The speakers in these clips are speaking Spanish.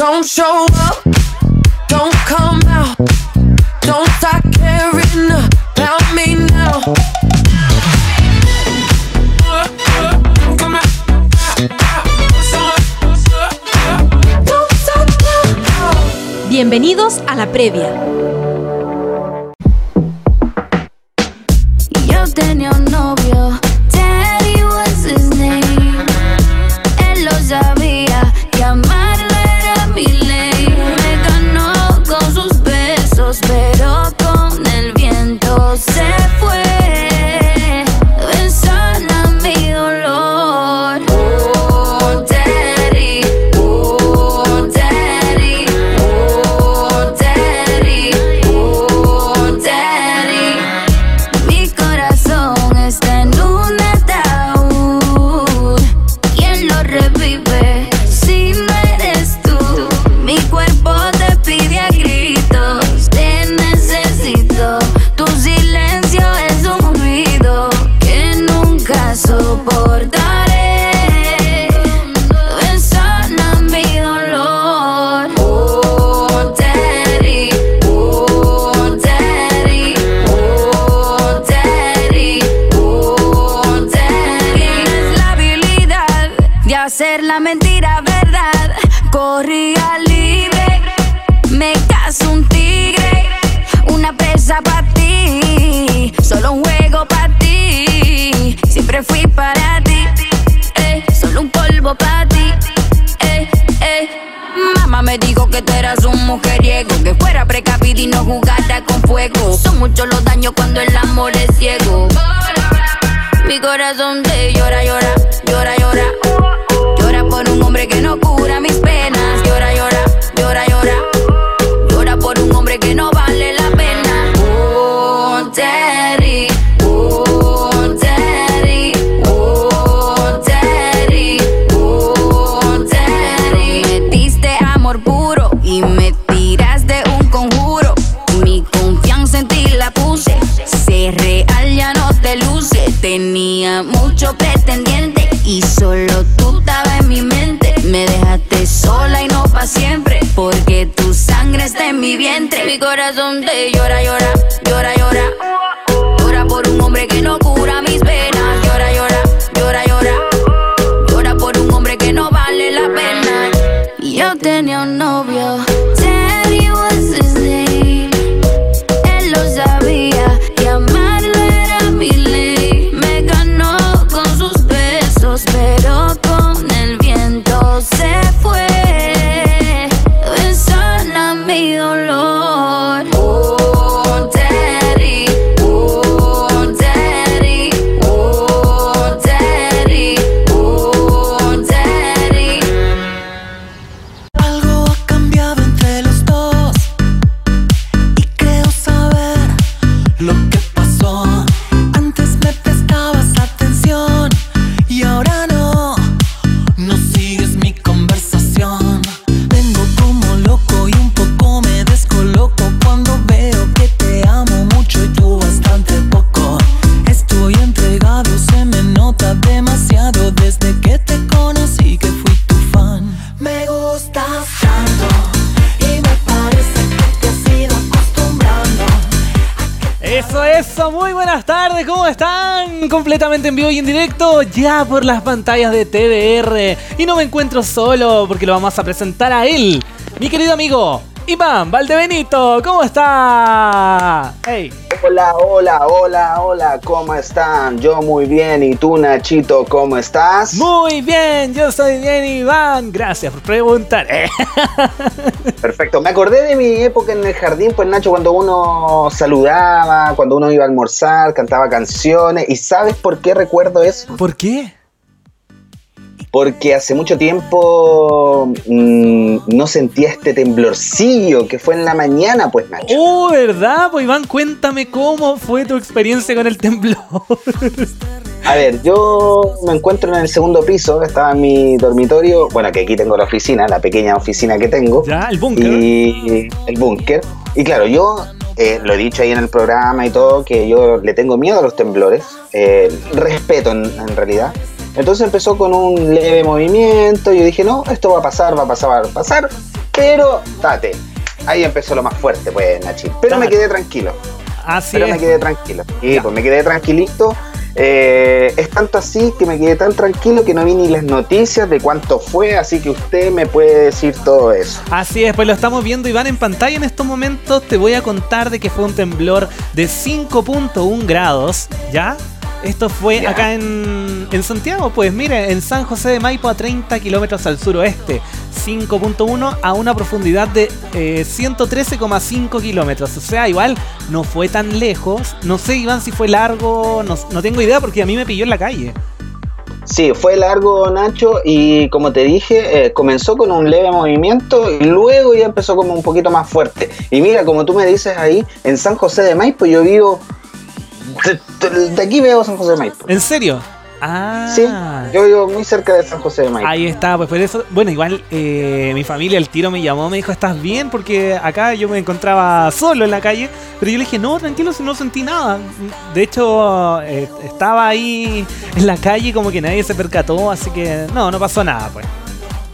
Don't show up, don't come out. Don't start caring about me now. Bienvenidos a la previa. completamente en vivo y en directo ya por las pantallas de TVR. Y no me encuentro solo porque lo vamos a presentar a él, mi querido amigo Iván Valdebenito. ¿Cómo está? Hey. Hola, hola, hola, hola, ¿cómo están? Yo muy bien, ¿y tú, Nachito, cómo estás? Muy bien, yo estoy bien, Iván. Gracias por preguntar. Perfecto, me acordé de mi época en el jardín, pues Nacho, cuando uno saludaba, cuando uno iba a almorzar, cantaba canciones, ¿y sabes por qué recuerdo eso? ¿Por qué? porque hace mucho tiempo mm, no sentía este temblorcillo que fue en la mañana, pues, Nacho. Oh, ¿verdad? Pues, Iván, cuéntame cómo fue tu experiencia con el temblor. A ver, yo me encuentro en el segundo piso, estaba en mi dormitorio, bueno, que aquí tengo la oficina, la pequeña oficina que tengo. Ya, el búnker. Y el búnker. Y claro, yo eh, lo he dicho ahí en el programa y todo, que yo le tengo miedo a los temblores, eh, respeto en realidad. Entonces empezó con un leve movimiento. y Yo dije, no, esto va a pasar, va a pasar, va a pasar. Pero, date. Ahí empezó lo más fuerte, pues, Nachi. Pero me quedé tranquilo. Así pero me quedé tranquilo. Y pues me quedé tranquilito. Eh, es tanto así que me quedé tan tranquilo que no vi ni las noticias de cuánto fue, así que usted me puede decir todo eso. Así es, pues lo estamos viendo Iván en pantalla en estos momentos. Te voy a contar de que fue un temblor de 5.1 grados, ¿ya? Esto fue acá en, en Santiago, pues mire, en San José de Maipo a 30 kilómetros al suroeste. 5.1 a una profundidad de eh, 113,5 kilómetros. O sea, igual no fue tan lejos. No sé, Iván, si fue largo, no, no tengo idea porque a mí me pilló en la calle. Sí, fue largo Nacho y como te dije, eh, comenzó con un leve movimiento y luego ya empezó como un poquito más fuerte. Y mira, como tú me dices ahí, en San José de Maipo yo vivo... De, aquí veo San José de Maipo. ¿En serio? Ah. Sí, yo vivo muy cerca de San José de Maipo. Ahí está, pues por eso, bueno, igual eh, mi familia el tiro me llamó, me dijo, ¿estás bien? Porque acá yo me encontraba solo en la calle, pero yo le dije, no, tranquilo, si no sentí nada. De hecho, eh, estaba ahí en la calle como que nadie se percató, así que no, no pasó nada, pues.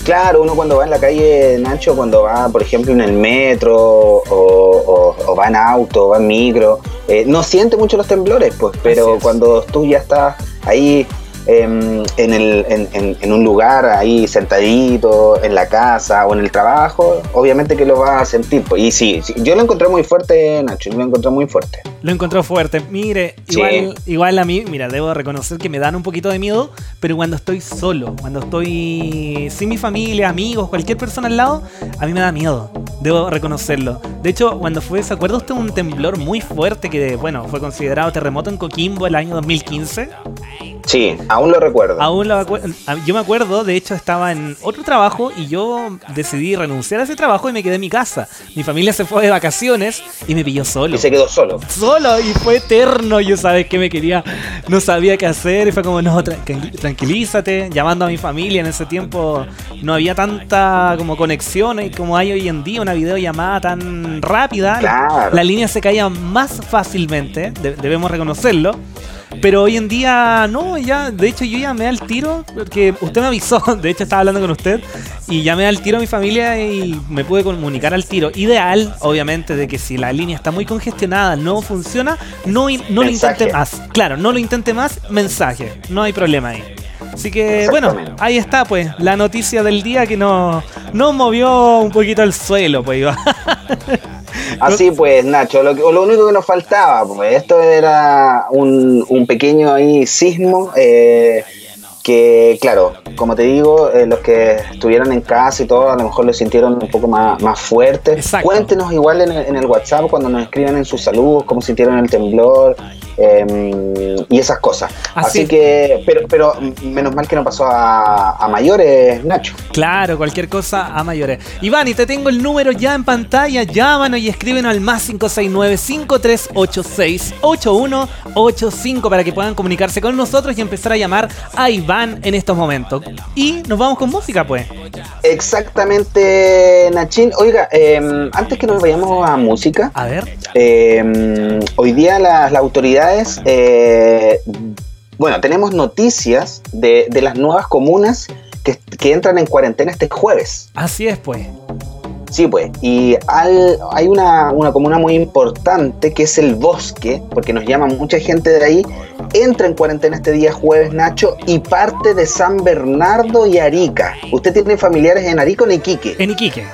Claro, uno cuando va en la calle, Nacho, cuando va, por ejemplo, en el metro o, o- o va en auto, va en micro, eh, no siente mucho los temblores, pues, pero cuando tú ya estás ahí en, el, en, en- en un lugar, ahí sentadito, en la casa o en el trabajo, obviamente que lo vas a sentir. Pues. Y sí, sí, yo lo encontré muy fuerte, Nacho, yo lo encontré muy fuerte. Lo encontró fuerte. Mire, Sí. igual, igual a mí, mira, debo reconocer que me dan un poquito de miedo, pero cuando estoy solo, cuando estoy sin mi familia, amigos, cualquier persona al lado, a mí me da miedo. Debo reconocerlo. De hecho, cuando fue, ¿se acuerda usted un temblor muy fuerte que, bueno, fue considerado terremoto en Coquimbo el año 2015? Sí, aún lo recuerdo. Aún lo acu- a- yo me acuerdo, de hecho estaba en otro trabajo y yo decidí renunciar a ese trabajo y me quedé en mi casa. Mi familia se fue de vacaciones y me pilló solo Y se quedó solo. solo y fue eterno. Yo sabes que me quería, no sabía qué hacer y fue como, no, tranqui- tranquilízate. Llamando a mi familia en ese tiempo no había tanta como conexión y como hay hoy en día, una videollamada tan rápida. Claro. La línea se caía más fácilmente, de- debemos reconocerlo. Pero hoy en día no, ya, de hecho yo llamé al tiro porque usted me avisó, de hecho estaba hablando con usted y llamé al tiro a mi familia y me pude comunicar al tiro. Ideal, obviamente, de que si la línea está muy congestionada, no funciona, no, no lo intente más. Claro, no lo intente más, mensaje, no hay problema ahí. Así que bueno, ahí está pues la noticia del día que nos, nos movió un poquito el suelo, pues iba. Así pues, Nacho, lo, que- lo único que nos faltaba, pues esto era un, un pequeño ahí sismo eh, que, claro, como te digo, eh, los que estuvieron en casa y todo, a lo mejor lo sintieron un poco más, más fuerte. Exacto. Cuéntenos igual en el, en el WhatsApp cuando nos escriban en su salud, cómo sintieron el temblor eh, y esas cosas. Así Así, que, pero, pero menos mal que no pasó a, a mayores, Nacho. Claro, cualquier cosa a mayores. Iván, y te tengo el número ya en pantalla. Llámanos y escríbenos al más 569-5386-8185 para que puedan comunicarse con nosotros y empezar a llamar a Iván en estos momentos. Y nos vamos con música, pues. Exactamente, Nachín. Oiga, eh, antes que nos vayamos a música, A ver. eh, hoy día las, las autoridades, eh, bueno, tenemos noticias de, de las nuevas comunas que, que entran en cuarentena este jueves. Así es, pues. Sí, pues. Y al- hay una, una comuna muy importante que es el Bosque, porque nos llama mucha gente de ahí. Entra en cuarentena este día jueves, Nacho, y parte de San Bernardo y Arica. ¿Usted tiene familiares en Arica o en Iquique? En Iquique.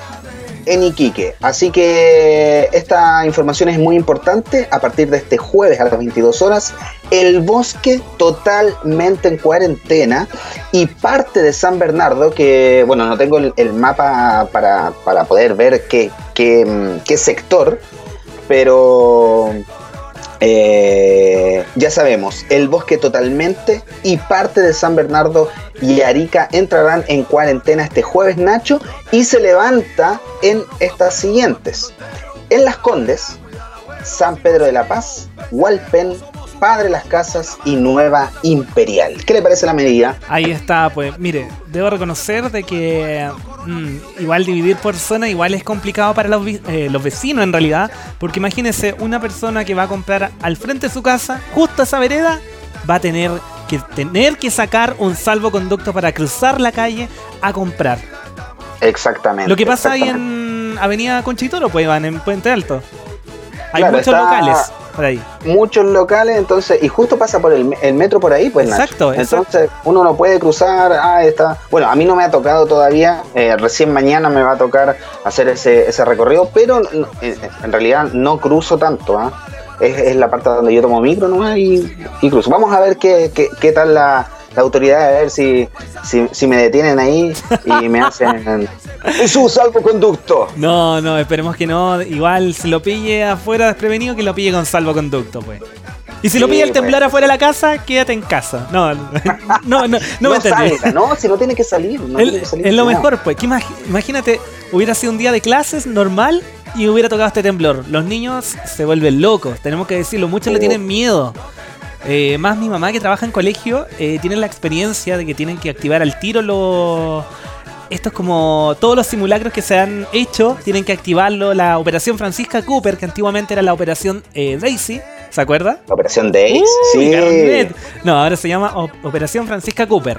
En Iquique. Así que esta información es muy importante. A partir de este jueves a las 22 horas, el bosque totalmente en cuarentena y parte de San Bernardo, que bueno, no tengo el, el mapa para, para poder ver qué, qué, qué sector, pero eh, ya sabemos, el bosque totalmente y parte de San Bernardo y Arica entrarán en cuarentena este jueves, Nacho, y se levanta en estas siguientes. En Las Condes, San Pedro de la Paz, Hualpen, Padre Las Casas y Nueva Imperial. ¿Qué le parece la medida? Ahí está, pues mire, debo reconocer de que mm, igual dividir por zona igual es complicado para los, eh, los vecinos en realidad, porque imagínense una persona que va a comprar al frente de su casa, justo a esa vereda, va a tener que tener que sacar un salvoconducto para cruzar la calle a comprar. Exactamente. Lo que pasa ahí exactamente. Avenida Conchitoro, pues van en Puente Alto. Hay Claro, muchos está- locales por ahí. muchos locales, entonces, y justo pasa por el, el metro por ahí, pues Nacho. Exacto, Entonces, uno no puede cruzar, ah, está. Bueno, a mí no me ha tocado todavía, eh, recién mañana me va a tocar hacer ese, ese recorrido, pero no, en, realidad no cruzo tanto, ¿ah? es, es la parte donde yo tomo micro nomás y, y cruzo. Vamos a ver qué, qué, qué tal la, la autoridad, a ver si, si, si me detienen ahí y me hacen. ¡Es un salvoconducto! No, no, esperemos que no. Igual si lo pille afuera desprevenido, que lo pille con salvoconducto, pues. Y si lo pilla el pues. temblar afuera de la casa, quédate en casa. No, no, no, no, no me entendí. salga, no, si no tiene que salir. No Es, tiene que salir, es lo mejor, pues. que imag- imagínate, hubiera sido un día de clases normal y hubiera tocado este temblor. Los niños se vuelven locos, tenemos que decirlo. Muchos le Oh. tienen miedo. Eh, más mi mamá que trabaja en colegio eh, tiene la experiencia de que tienen que activar al tiro los... Esto es como todos los simulacros que se han hecho, tienen que activarlo. La operación Francisca Cooper, que antiguamente era la operación eh, Daisy, ¿se acuerda? La operación Days, Uy, sí. No, ahora se llama O- Operación Francisca Cooper.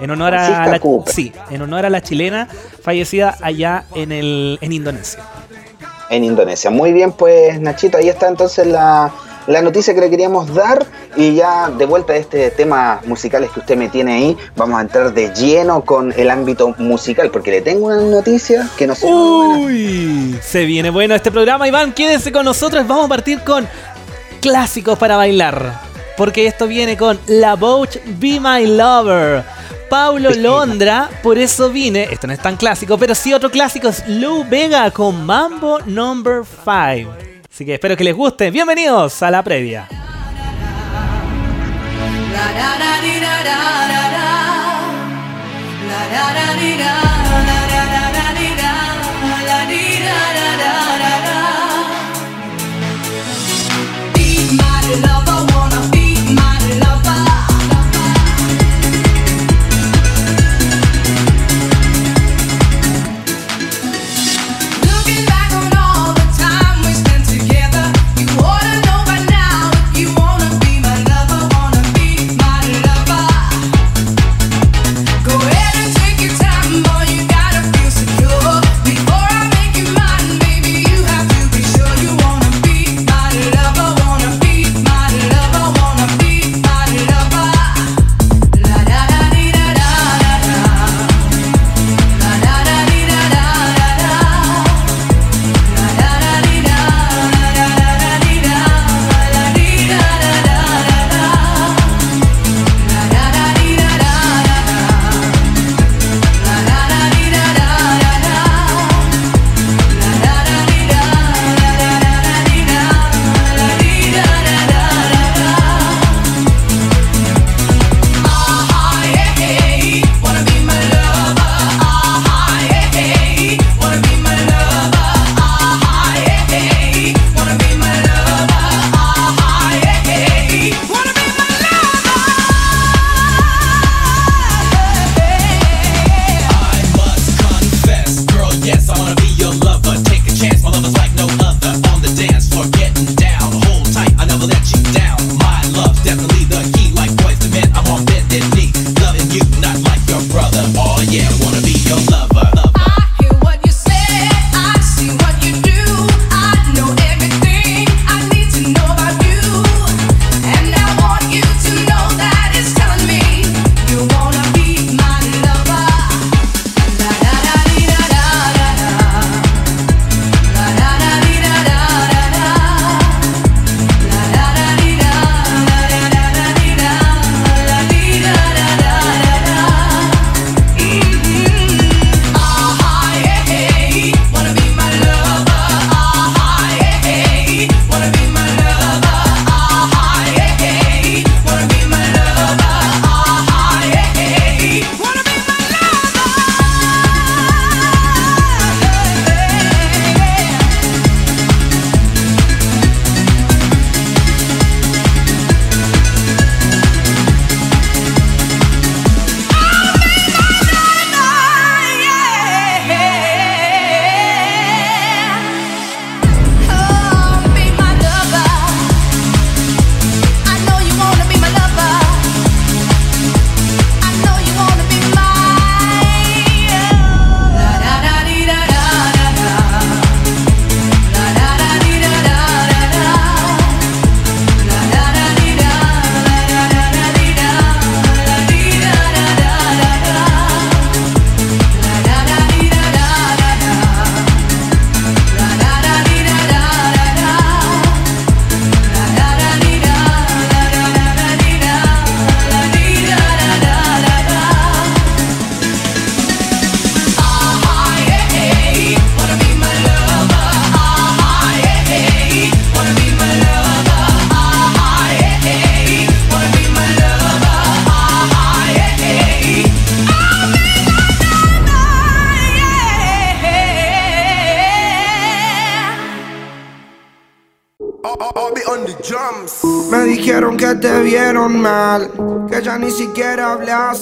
En honor a Francisca la Cooper. sí, en honor a la chilena fallecida allá en el en Indonesia. en Indonesia. Muy bien, pues Nachito, ahí está entonces la, la noticia que le queríamos dar y ya de vuelta a este tema musicales que usted me tiene ahí, vamos a entrar de lleno con el ámbito musical porque le tengo una noticia que no sé. Uy, se viene bueno este programa, Iván, quédese con nosotros, vamos a partir con clásicos para bailar, porque esto viene con La Boach Be My Lover. Paulo Londra, por eso vine, esto no es tan clásico, pero sí otro clásico es Lou Vega con Mambo Number 5. Así que espero que les guste. Bienvenidos a la previa.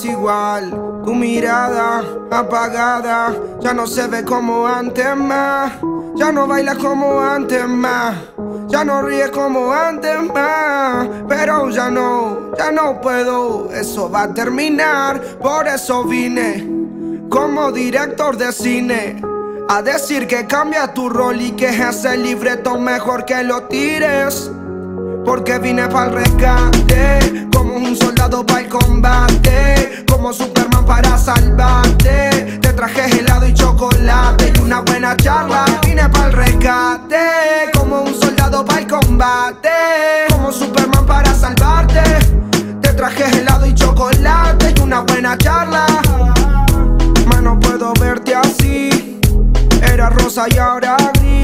Igual. Tu mirada apagada ya no se ve como antes más. Ya no bailas como antes más. Ya no ríes como antes más. Pero ya no, ya no puedo. Eso va a terminar. Por eso vine como director de cine. A decir que cambia tu rol y que ese libreto mejor que lo tires. Porque vine para el rescate, un soldado para el combate, como Superman para salvarte. Te traje helado y chocolate y una buena charla. Vine para el rescate, como un soldado para el combate, como Superman para salvarte. Te traje helado y chocolate y una buena charla. Más no puedo verte así, era rosa y ahora gris.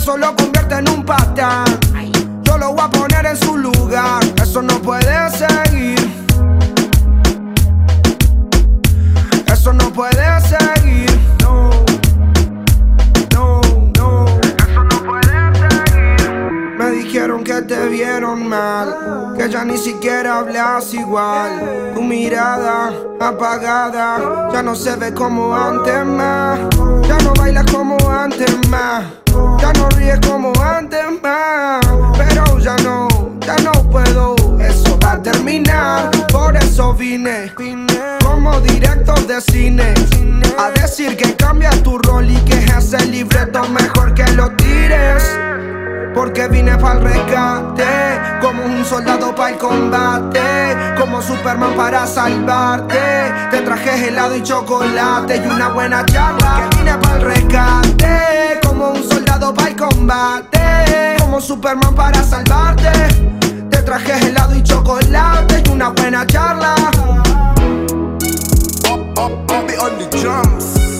Eso lo convierte en un patán. Yo lo voy a poner en su lugar. Eso no puede seguir. Eso no puede seguir. No, no, no. Eso no puede seguir. Me dijeron que te vieron mal, que ya ni siquiera hablas igual. Tu mirada apagada ya no se ve como antes más. Ya no bailas como antes más. No ríes como antes más. Pero ya no, ya no puedo. Eso va a terminar. Por eso vine, como director de cine. A decir que cambia tu rol y que ese libreto mejor que lo tires. Porque vine para el rescate, como un soldado para el combate, como Superman para salvarte. Te traje helado y chocolate y una buena charla. Que vine para el rescate, como un soldado para el combate, como Superman para salvarte. Te traje helado y chocolate y una buena charla. on the drums.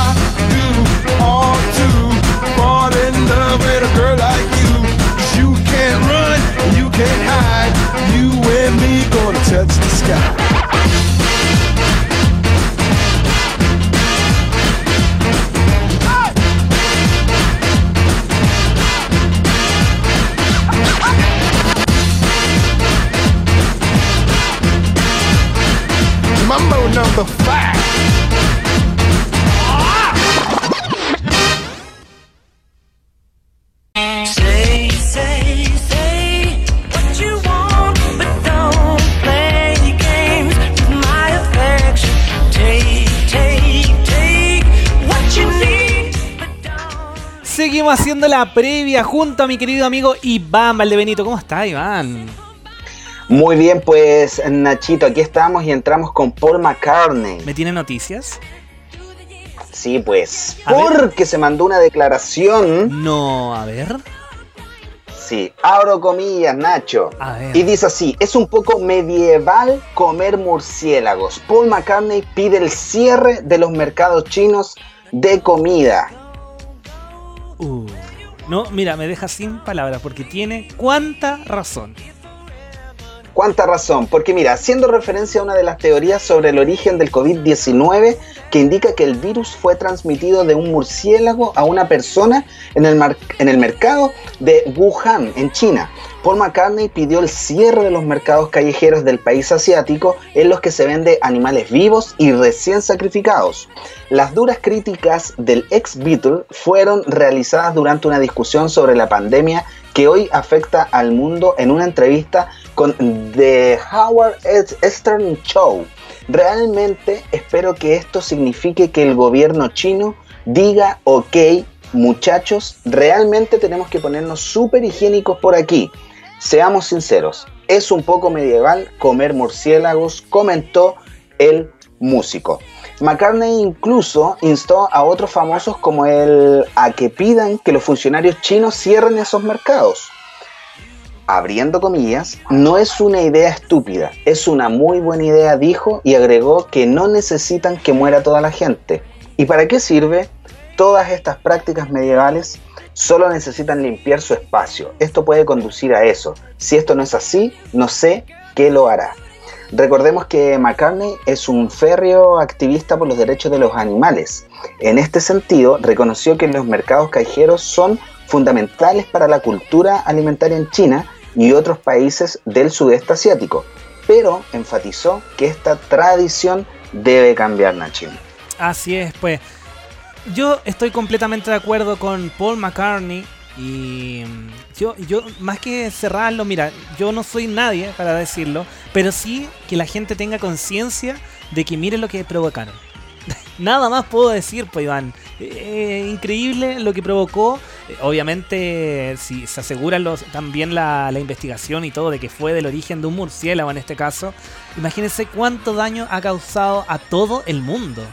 all to fall in love with a girl like you. 'Cause you can't run, you can't hide. You and me gonna touch the sky. Number five. Seguimos haciendo la previa junto a mi querido amigo Iván Valdebenito. ¿Cómo está, Iván? Muy bien, pues Nachito, aquí estamos y entramos con Paul McCartney. ¿Me tiene noticias? Sí, pues, A ver. porque se mandó una declaración, No, a ver. sí, abro comillas, Nacho. A ver. Y dice así, es un poco medieval comer murciélagos. Paul McCartney pide el cierre de los mercados chinos de comida. Uh, no, mira, me deja sin palabras porque tiene cuánta razón. ¿Cuánta razón? Porque mira, haciendo referencia a una de las teorías sobre el origen del COVID-19, que indica que el virus fue transmitido de un murciélago a una persona en el, mar- en el mercado de Wuhan, en China. Paul McCartney pidió el cierre de los mercados callejeros del país asiático en los que se vende animales vivos y recién sacrificados. Las duras críticas del ex Beatle fueron realizadas durante una discusión sobre la pandemia que hoy afecta al mundo en una entrevista con The Howard Stern Show. Realmente espero que esto signifique que el gobierno chino diga, ok, muchachos, realmente tenemos que ponernos súper higiénicos por aquí. Seamos sinceros, es un poco medieval comer murciélagos, comentó el músico. McCartney incluso instó a otros famosos como él a que pidan que los funcionarios chinos cierren esos mercados. Abriendo comillas, no es una idea estúpida, es una muy buena idea, dijo, y agregó que no necesitan que muera toda la gente. ¿Y para qué sirve? Todas estas prácticas medievales solo necesitan limpiar su espacio. Esto puede conducir a eso. Si esto no es así, no sé qué lo hará. Recordemos que McCartney es un férreo activista por los derechos de los animales. En este sentido, reconoció que los mercados callejeros son fundamentales para la cultura alimentaria en China y otros países del sudeste asiático, pero enfatizó que esta tradición debe cambiar, Nachin. Así es, pues. Yo estoy completamente de acuerdo con Paul McCartney. Y yo, yo, más que cerrarlo, mira, yo no soy nadie para decirlo, pero sí que la gente tenga conciencia de que miren lo que provocaron. Nada más puedo decir, pues Iván. Eh, increíble lo que provocó. Eh, obviamente, si se asegura también la, la investigación y todo de que fue del origen de un murciélago en este caso, imagínense cuánto daño ha causado a todo el mundo.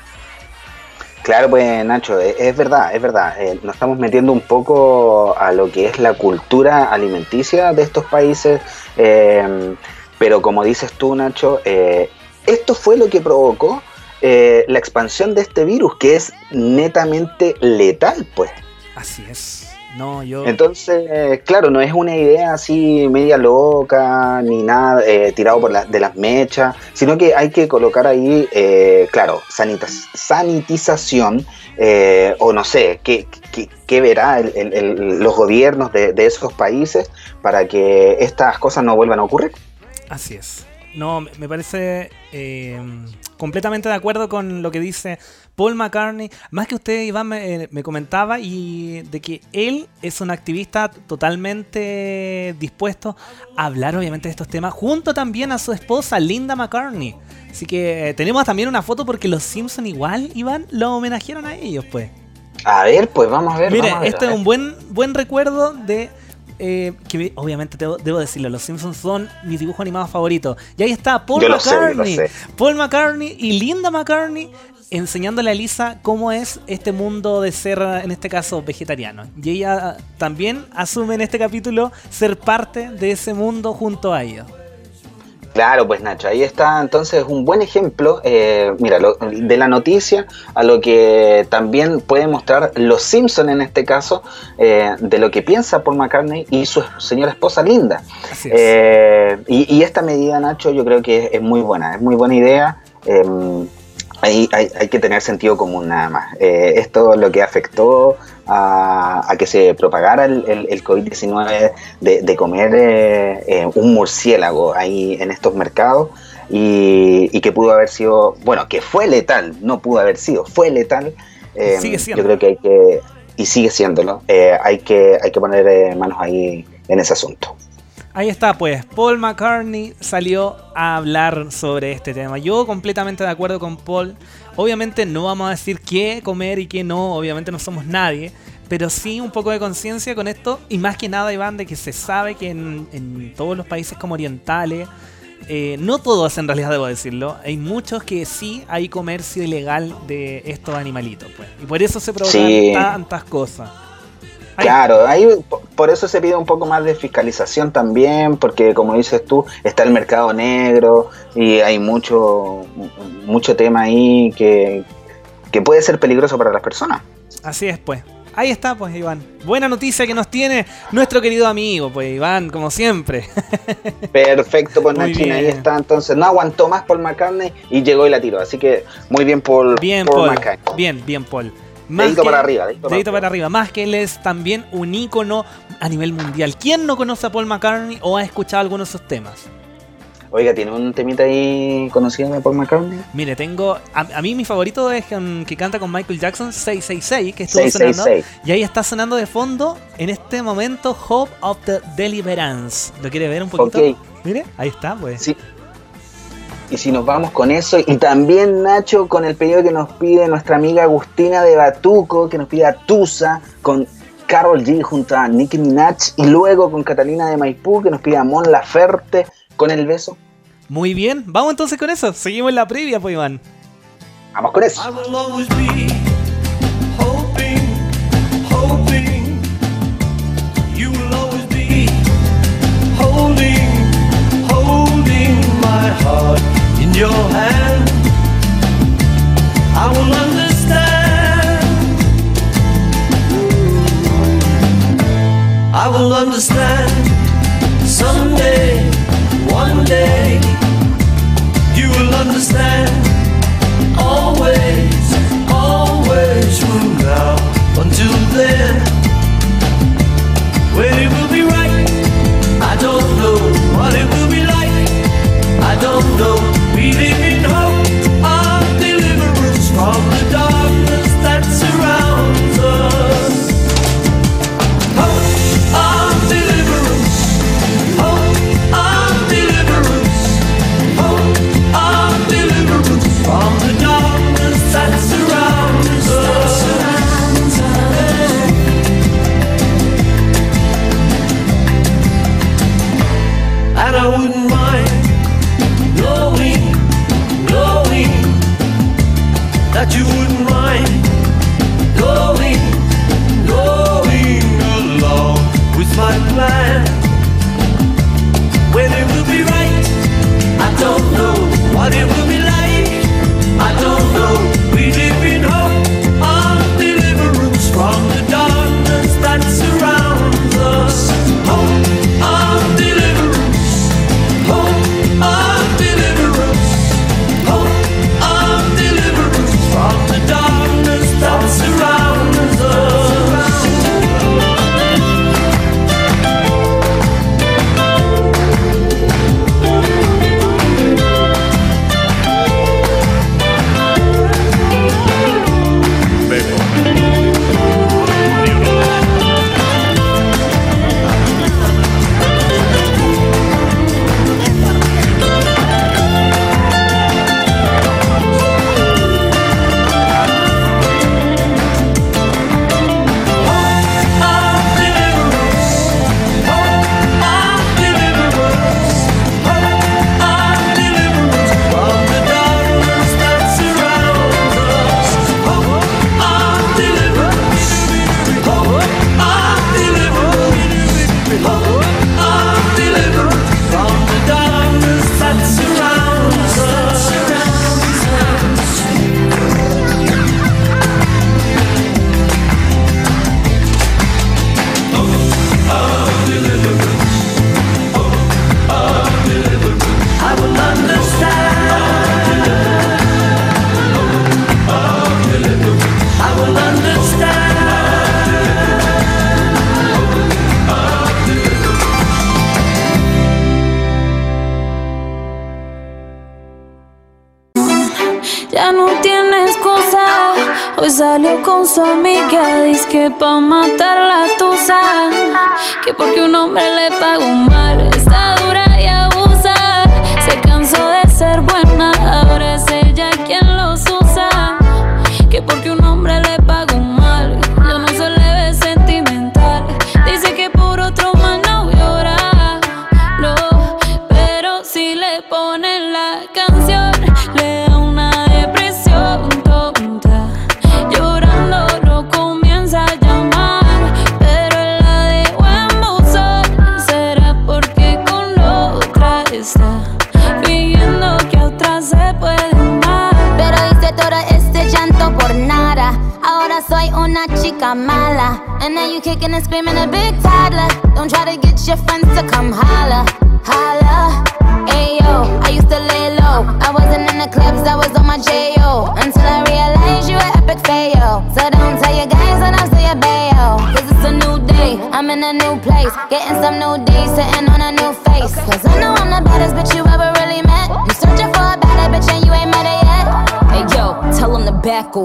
Claro, pues Nacho, es, es verdad, es verdad. Eh, nos estamos metiendo un poco a lo que es la cultura alimenticia de estos países, eh, pero como dices tú, Nacho, eh, esto fue lo que provocó eh, la expansión de este virus, que es netamente letal, pues. Así es. No, yo. Entonces, claro, no es una idea así media loca, ni nada eh, tirado por la- de las mechas, sino que hay que colocar ahí, eh, claro, sanitas- sanitización, eh, o no sé, qué, qué- qué verá el- el- el- los gobiernos de, de esos países para que estas cosas no vuelvan a ocurrir. Así es. No, me parece completamente de acuerdo con lo que dice Paul McCartney. Más que usted, Iván, me, eh, me comentaba y de que él es un activista totalmente dispuesto a hablar, obviamente, de estos temas, junto también a su esposa, Linda McCartney. Así que eh, tenemos también una foto porque los Simpson igual, Iván, lo homenajearon a ellos, pues. A ver, pues vamos a ver. Mire, vamos a ver, este es un buen, buen recuerdo de. eh, que obviamente debo, debo decirlo, los Simpsons son mi dibujo animado favorito. Y ahí está Paul Yo sé, McCartney. sé. Paul McCartney y Linda McCartney enseñándole a Lisa cómo es este mundo de ser, en este caso, vegetariano. Y ella también asume en este capítulo ser parte de ese mundo junto a ellos. Claro, pues Nacho, ahí está entonces un buen ejemplo, eh, mira, lo- de la noticia a lo que también puede mostrar los Simpson en este caso, eh, de lo que piensa Paul McCartney y su señora esposa Linda. Así es. Eh, y, y esta medida, Nacho, yo creo que es, es muy buena, es muy buena idea. Eh, hay, hay- que tener sentido común nada más. Eh, esto es lo que afectó a, a que se propagara el, el- el COVID-19 de, de comer eh, eh, un murciélago ahí en estos mercados y, y que pudo haber sido, bueno, que fue letal, no pudo haber sido, fue letal. Eh, Sigue siendo. Yo creo que hay que, y sigue siéndolo, eh, hay, que, hay que poner eh, manos ahí en ese asunto. Ahí está, pues, Paul McCartney salió a hablar sobre este tema. Yo completamente de acuerdo con Paul. Obviamente no vamos a decir qué comer y qué no, obviamente no somos nadie. Pero sí un poco de conciencia con esto. Y más que nada, Iván, de que se sabe que en, en todos los países como orientales, eh, no todos en realidad debo decirlo, hay muchos que sí hay comercio ilegal de estos animalitos. Pues. Y por eso se provocan Sí. tantas cosas. Claro, ahí po- por eso se pide un poco más de fiscalización también, porque como dices tú, está el mercado negro y hay mucho, mucho tema ahí que, que puede ser peligroso para las personas. Así es, pues. Ahí está, pues, Iván. Buena noticia que nos tiene nuestro querido amigo, pues, Iván, como siempre. Perfecto, pues Nachina, ahí bien. está. Entonces no aguantó más Paul McCartney y llegó y la tiró. Así que muy bien por Bien, Paul Paul. McCartney. Bien, bien, Paul. Dedito para arriba, dedito para dedito arriba. para arriba. Más que él es también un ícono a nivel mundial. ¿Quién no conoce a Paul McCartney o ha escuchado algunos de sus temas? Oiga, ¿tiene un temita ahí conocido de Paul McCartney? Mire, tengo. A, a mí mi favorito es que canta con Michael Jackson 666, que estuvo sonando. 666. Y ahí está sonando de fondo en este momento Hope of the Deliverance. ¿Lo quiere ver un poquito? Ok. Mire, ahí está, pues. Sí. Y si nos vamos con eso, y también Nacho con el pedido que nos pide nuestra amiga Agustina de Batuco, que nos pide a Tusa con Carol G junto a Nicki Minaj, y luego con Catalina de Maipú, que nos pide a Mon Laferte con el beso. Muy bien, vamos entonces con eso. Seguimos en la previa, pues, Iván. Vamos con eso. I will always be hoping, hoping. You will always be holding, holding my heart your hand. I will understand. I will understand someday, one day. You will understand always, always from now until then. su amiga dice que pa' matar la tusa, que porque un hombre le paga un mal.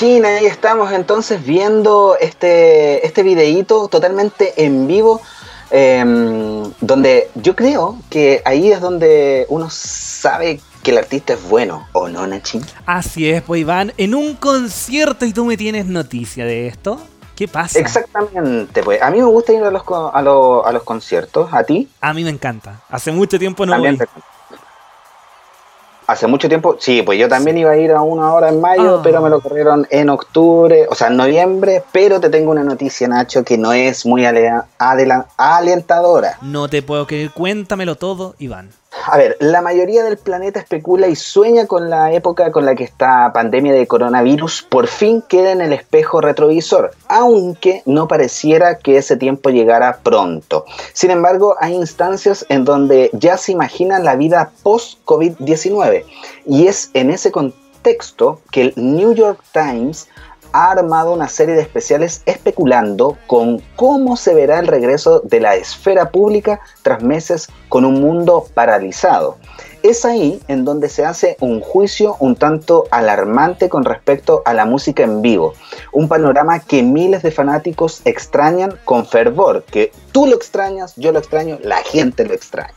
China, ahí estamos entonces viendo este, este videíto totalmente en vivo, em, donde yo creo que ahí es donde uno sabe que el artista es bueno, ¿o no, Nachin? Así es, pues Iván, en un concierto y tú me tienes noticia de esto. ¿Qué pasa? Exactamente, pues a mí me gusta ir a los, a, los- a los conciertos, ¿a ti? A mí me encanta. Hace mucho tiempo no También voy. te- Hace mucho tiempo, sí, pues yo también iba a ir a una hora en mayo, pero me lo corrieron en octubre, o sea, en noviembre, pero te tengo una noticia, Nacho, que no es muy alentadora. No te puedo creer. Cuéntamelo todo, Iván. A ver, la mayoría del planeta especula y sueña con la época con la que esta pandemia de coronavirus por fin queda en el espejo retrovisor, aunque no pareciera que ese tiempo llegara pronto. Sin embargo, hay instancias en donde ya se imagina la vida post-COVID-19 y es en ese contexto que el New York Times ha armado una serie de especiales especulando con cómo se verá el regreso de la esfera pública tras meses con un mundo paralizado. Es ahí en donde se hace un juicio un tanto alarmante con respecto a la música en vivo, un panorama que miles de fanáticos extrañan con fervor, que tú lo extrañas, yo lo extraño, la gente lo extraña.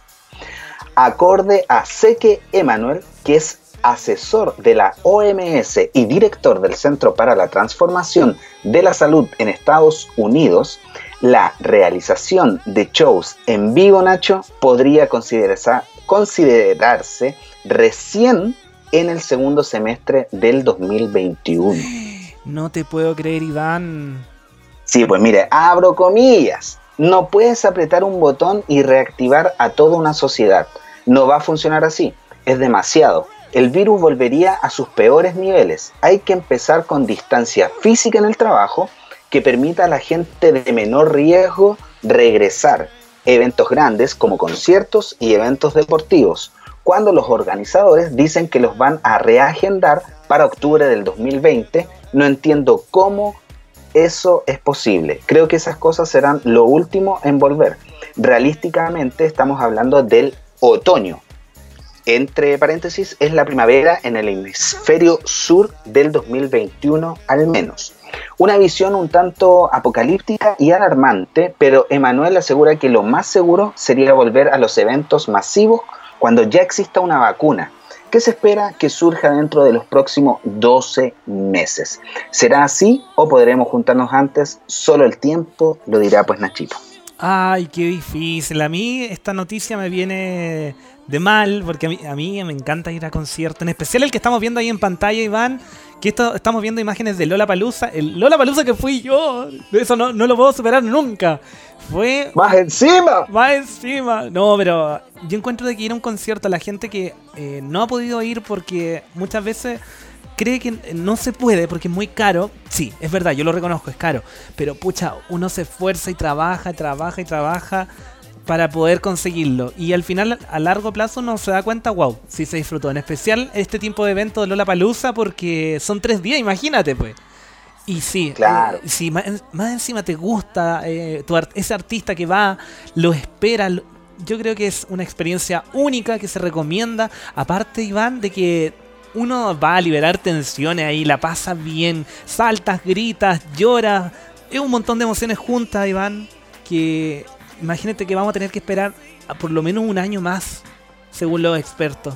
Acorde a Seque Emanuel, que es asesor de la OMS y director del Centro para la Transformación de la Salud en Estados Unidos, la realización de shows en vivo, Nacho, podría considerarse, considerarse recién en el segundo semestre del 2021. No te puedo creer, Iván. Sí, pues mire, abro comillas. No puedes apretar un botón y reactivar a toda una sociedad. No va a funcionar así. Es demasiado. El virus volvería a sus peores niveles. Hay que empezar con distancia física en el trabajo que permita a la gente de menor riesgo regresar. Eventos grandes como conciertos y eventos deportivos. Cuando los organizadores dicen que los van a reagendar para octubre del 2020, no entiendo cómo eso es posible. Creo que esas cosas serán lo último en volver. Realísticamente estamos hablando del otoño. Entre paréntesis, es la primavera en el hemisferio sur del 2021 al menos. Una visión un tanto apocalíptica y alarmante, pero Emanuel asegura que lo más seguro sería volver a los eventos masivos cuando ya exista una vacuna, que se espera que surja dentro de los próximos 12 meses. ¿Será así o podremos juntarnos antes? Solo el tiempo lo dirá pues Nachito. Ay, qué difícil. A mí esta noticia me viene de mal, porque a mí, a mí me encanta ir a conciertos, en especial el que estamos viendo ahí en pantalla, Iván, que esto, estamos viendo imágenes de Lola Palusa, el Lola Palusa que fui yo, eso no, no lo puedo superar nunca. Fue ¡Más encima! más encima. No, pero yo encuentro de que ir a un concierto a la gente que eh, no ha podido ir porque muchas veces cree que no se puede porque es muy caro. Sí, es verdad, yo lo reconozco, es caro. Pero pucha, uno se esfuerza y trabaja, trabaja y trabaja para poder conseguirlo. Y al final, a largo plazo, uno se da cuenta, wow, sí se disfrutó. En especial este tipo de evento de Lola Palusa porque son tres días, imagínate, pues. Y sí, Claro. eh, si más, más encima te gusta eh, tu art- ese artista que va, lo espera, lo- yo creo que es una experiencia única que se recomienda. Aparte, Iván, de que uno va a liberar tensiones ahí, la pasa bien, saltas, gritas, lloras. Es un montón de emociones juntas, Iván, que imagínate que vamos a tener que esperar por lo menos un año más, según los expertos.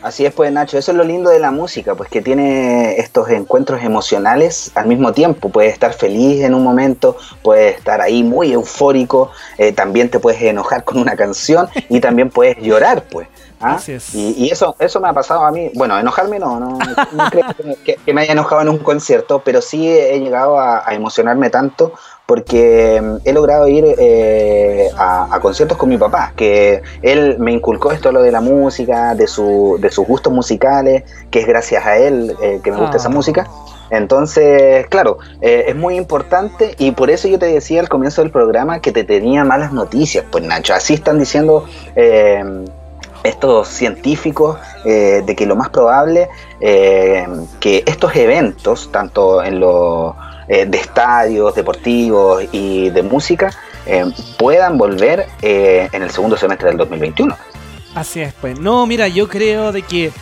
Así es, pues Nacho, eso es lo lindo de la música, pues que tiene estos encuentros emocionales al mismo tiempo. Puedes estar feliz en un momento, puedes estar ahí muy eufórico, eh, también te puedes enojar con una canción y también puedes llorar, pues. ¿Ah? Así es. Y, y eso, eso me ha pasado a mí. Bueno, enojarme no, no, no creo que, me haya enojado en un concierto, pero sí he llegado a, a emocionarme tanto porque mm, he logrado ir eh, a, a conciertos con mi papá, que él me inculcó esto lo de la música, de, su, de sus gustos musicales, que es gracias a él eh, que me gusta Ah. esa música. Entonces, claro, eh, es muy importante y por eso yo te decía al comienzo del programa que te tenía malas noticias. Pues Nacho, así están diciendo eh, estos científicos eh, de que lo más probable eh, que estos eventos, tanto en los eh, de estadios deportivos y de música, eh, puedan volver en el segundo semestre del 2021. Así es, pues. No, mira, yo creo de que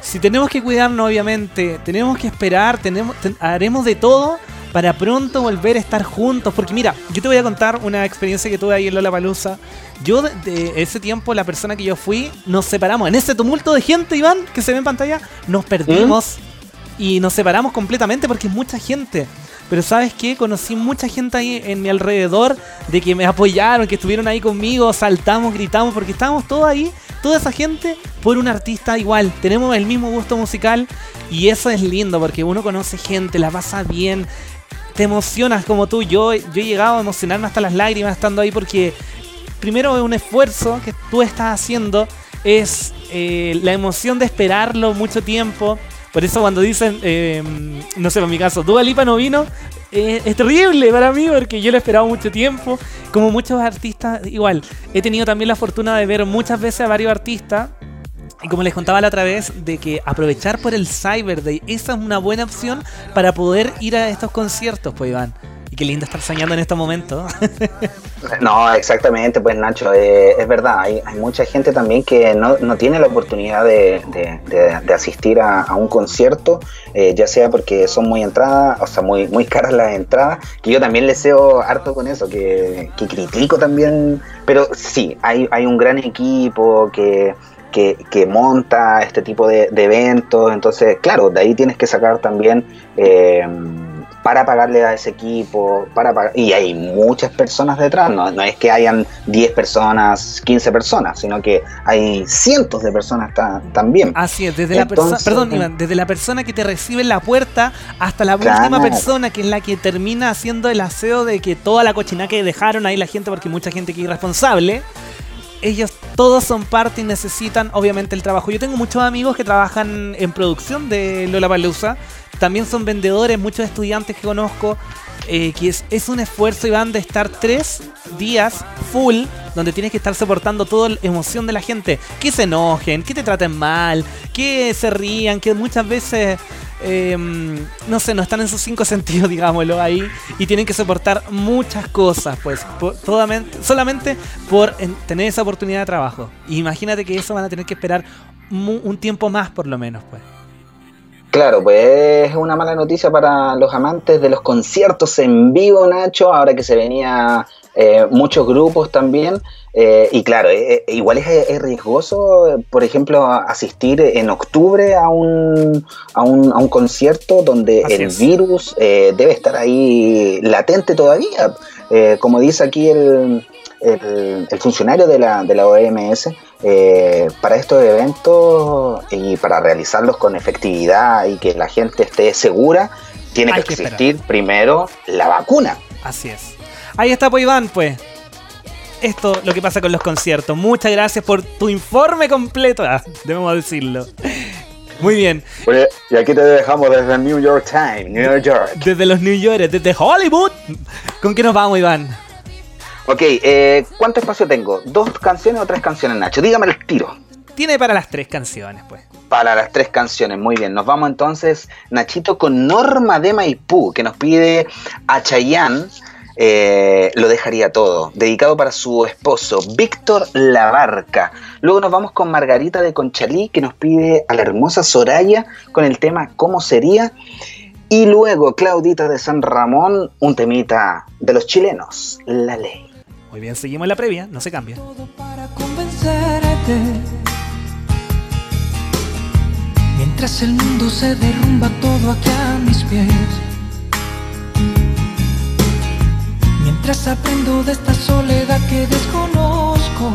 si tenemos que cuidarnos, obviamente, tenemos que esperar, tenemos, ten- haremos de todo para pronto volver a estar juntos. Porque mira, yo te voy a contar una experiencia que tuve ahí en Lollapalooza. Yo, de, ese tiempo, la persona que yo fui, nos separamos. En ese tumulto de gente, Iván, que se ve en pantalla, nos perdimos y nos separamos completamente porque es mucha gente. Pero sabes qué, conocí mucha gente ahí en mi alrededor de que me apoyaron, que estuvieron ahí conmigo, saltamos, gritamos, porque estábamos todos ahí, toda esa gente, por un artista igual. Tenemos el mismo gusto musical y eso es lindo porque uno conoce gente, la pasa bien, te emocionas como tú. Yo, yo he llegado a emocionarme hasta las lágrimas estando ahí porque primero es un esfuerzo que tú estás haciendo, es eh, la emoción de esperarlo mucho tiempo. Por eso cuando dicen, eh, no sé, en mi caso, Dua Lipa no vino, eh, es terrible para mí porque yo lo he esperado mucho tiempo. Como muchos artistas, igual, he tenido también la fortuna de ver muchas veces a varios artistas. Y como les contaba la otra vez, de que aprovechar por el Cyber Day, esa es una buena opción para poder ir a estos conciertos, pues Iván. Y qué lindo estar soñando en estos momentos. No, exactamente, pues Nacho, eh, es verdad, hay, mucha gente también que no, no tiene la oportunidad de, de- de- asistir a, a un concierto, eh, ya sea porque son muy entradas, o sea, muy, muy caras las entradas, que yo también les deseo harto con eso, que, que critico también, pero sí, hay, hay un gran equipo que, que, que monta este tipo de, de eventos, entonces, claro, de ahí tienes que sacar también... eh, para pagarle a ese equipo, para pagar, y hay muchas personas detrás, no, no es que hayan 10 personas, 15 personas, sino que hay cientos de personas ta- también. Así es, desde la persona, perdón, Iván, desde la persona que te recibe en la puerta hasta la Claro. última persona que es la que termina haciendo el aseo de que toda la cochina que dejaron ahí la gente, porque mucha gente que es irresponsable, ellos todos son parte y necesitan obviamente el trabajo. Yo tengo muchos amigos que trabajan en producción de Lollapalooza, también son vendedores, muchos estudiantes que conozco, eh, que es, es un esfuerzo, Iván, de estar tres días full donde tienes que estar soportando toda la emoción de la gente. Que se enojen, que te traten mal, que se rían, que muchas veces, eh, no sé, no están en sus cinco sentidos, digámoslo ahí, y tienen que soportar muchas cosas, pues, solamente por en- tener esa oportunidad de trabajo. Imagínate que eso van a tener que esperar un tiempo más, por lo menos, pues. Claro, pues es una mala noticia para los amantes de los conciertos en vivo, Nacho, ahora que se venía eh, muchos grupos también. eh, y claro, eh, eh, igual es, es riesgoso, por ejemplo, asistir en octubre a un, a un, a un concierto donde Así el es. virus eh, debe estar ahí latente todavía. Como dice aquí el, el, el funcionario de la, de la OMS, eh, para estos eventos y para realizarlos con efectividad y que la gente esté segura, tiene Hay que existir primero la vacuna. Así es. Ahí está, pues Iván, pues. Esto lo que pasa con los conciertos. Muchas gracias por tu informe completo. Ah, debemos decirlo. Muy bien. y aquí te dejamos desde New York Times, New York. Desde los New York, desde Hollywood. ¿Con qué nos vamos, Iván? Ok, eh, ¿cuánto espacio tengo? ¿Dos canciones o tres canciones, Nacho? Dígame el tiro. Tiene para las tres canciones, pues. Para las tres canciones, muy bien. Nos vamos entonces, Nachito, con Norma de Maipú, que nos pide a Chayanne, eh, Lo dejaría todo, dedicado para su esposo, Víctor Labarca. Luego nos vamos con Margarita de Conchalí, que nos pide a la hermosa Soraya con el tema ¿Cómo sería? Y luego Claudita de San Ramón, un temita de los chilenos, La Ley. Muy bien, seguimos la previa, no se cambia. para convencerte. Mientras el mundo se derrumba todo aquí a mis pies. Mientras aprendo de esta soledad que desconozco.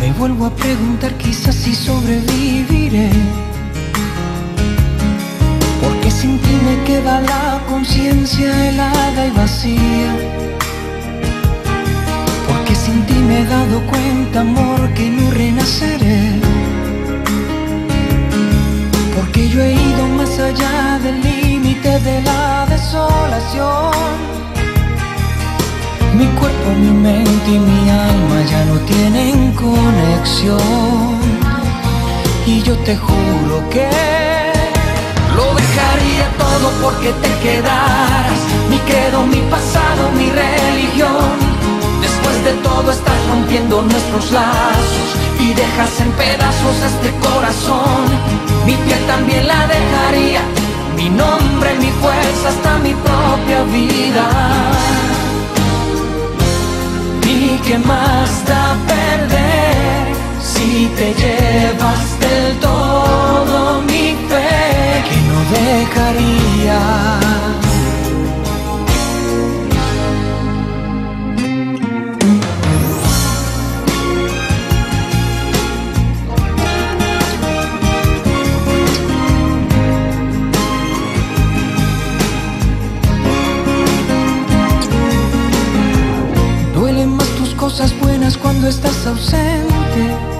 Me vuelvo a preguntar quizás si sobreviviré. Sin ti me queda la conciencia helada y vacía. Porque sin ti me he dado cuenta, amor, que no renaceré. Porque yo he ido más allá del límite de la desolación. Mi cuerpo, mi mente y mi alma ya no tienen conexión. Y yo te juro que porque te quedaras. Mi credo, mi pasado, mi religión. Después de todo estás rompiendo nuestros lazos y dejas en pedazos este corazón. Mi piel también la dejaría, mi nombre, mi fuerza, hasta mi propia vida. ¿Y qué más da perder si te llevas del todo mi fe que no dejaría? Duelen más tus cosas buenas cuando estás ausente.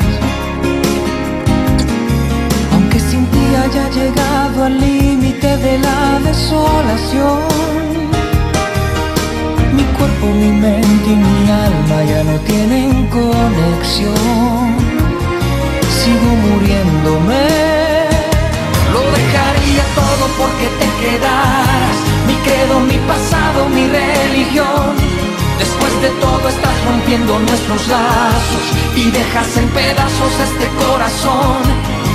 Haya llegado al límite de la desolación. Mi cuerpo, mi mente y mi alma ya no tienen conexión. Sigo muriéndome. Lo dejaría todo porque te quedaras. Mi credo, mi pasado, mi religión. Después de todo estás rompiendo nuestros lazos y dejas en pedazos este corazón.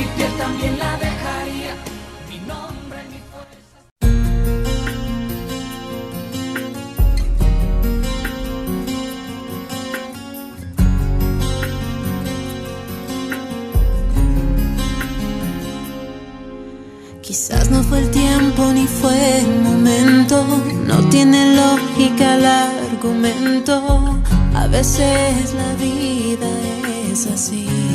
Mi piel también la dejaría, mi nombre, mi. Quizás no fue el tiempo ni fue el momento, no tiene lógica el argumento. A veces la vida es así.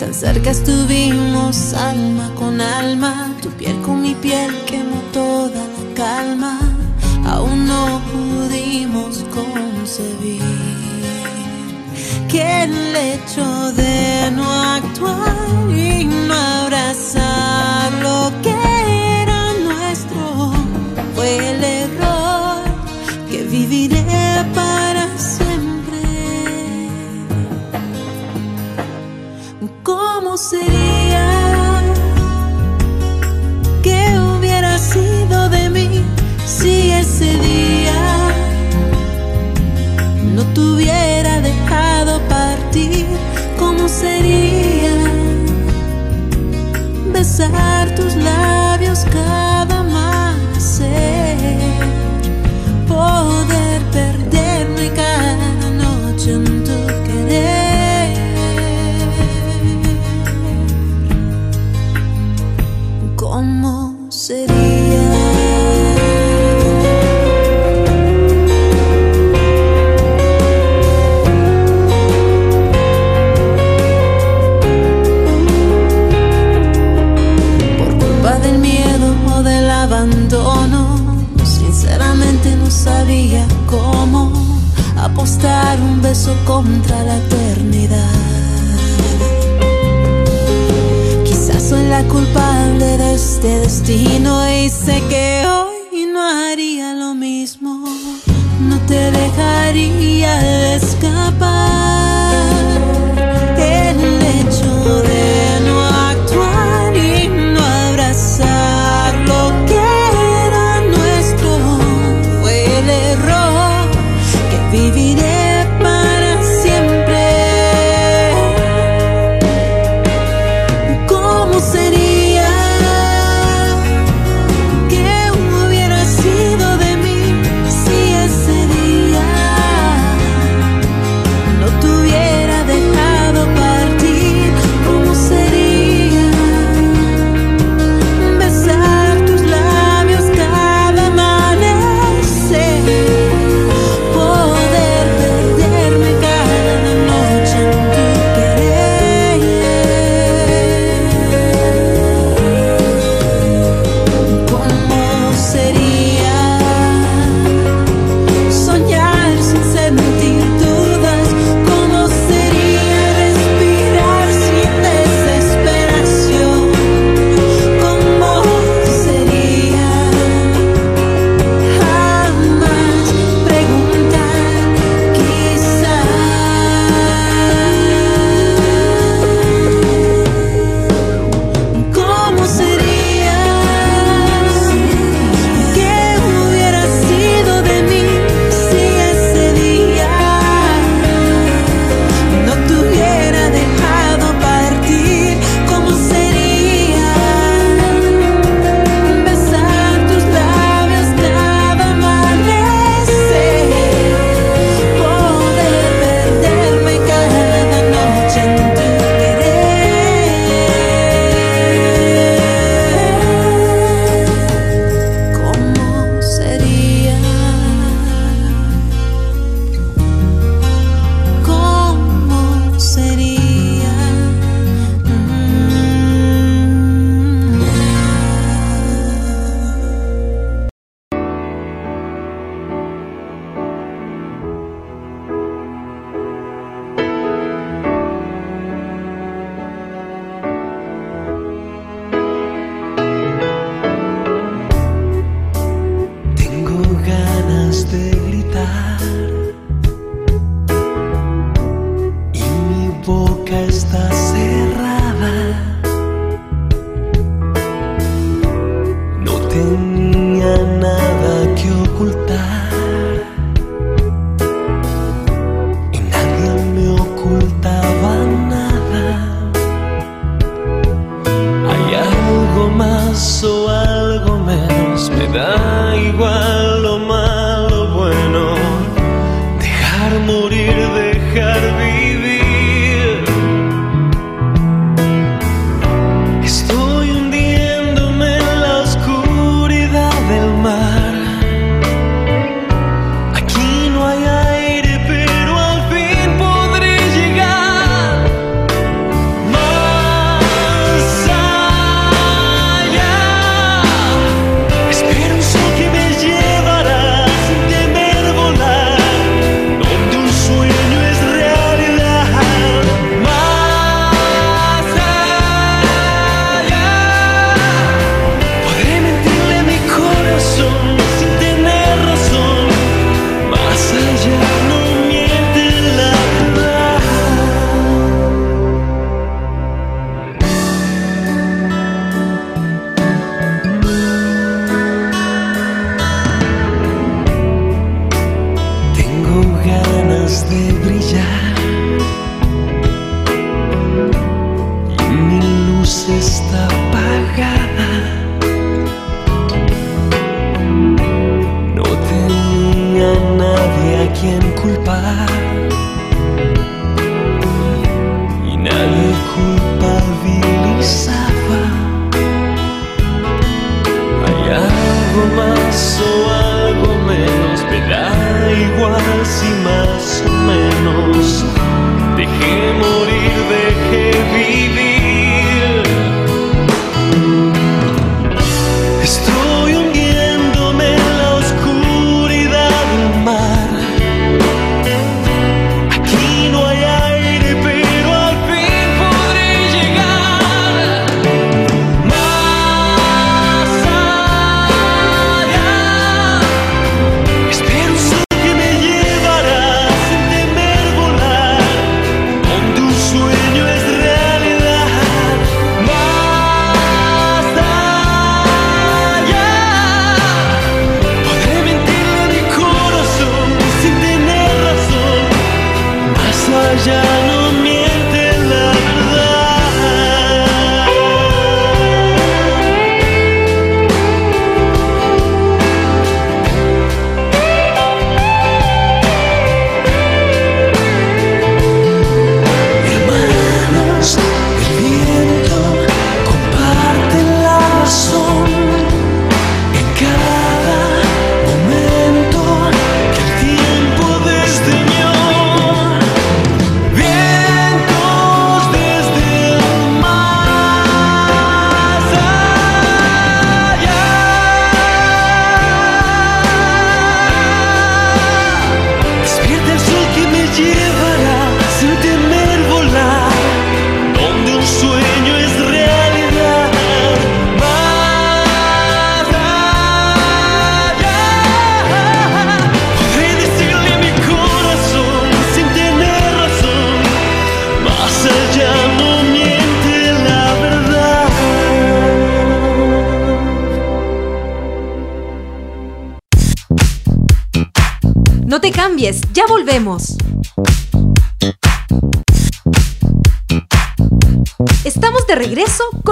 Tan cerca estuvimos alma con alma, tu piel con mi piel quemó toda la calma. Aún no pudimos concebir que el hecho de no actuar y no abrazar lo que ¿Cómo sería contra la eternidad. Quizás soy la culpable de este destino y sé que hoy no haría lo mismo. No te dejaría escapar.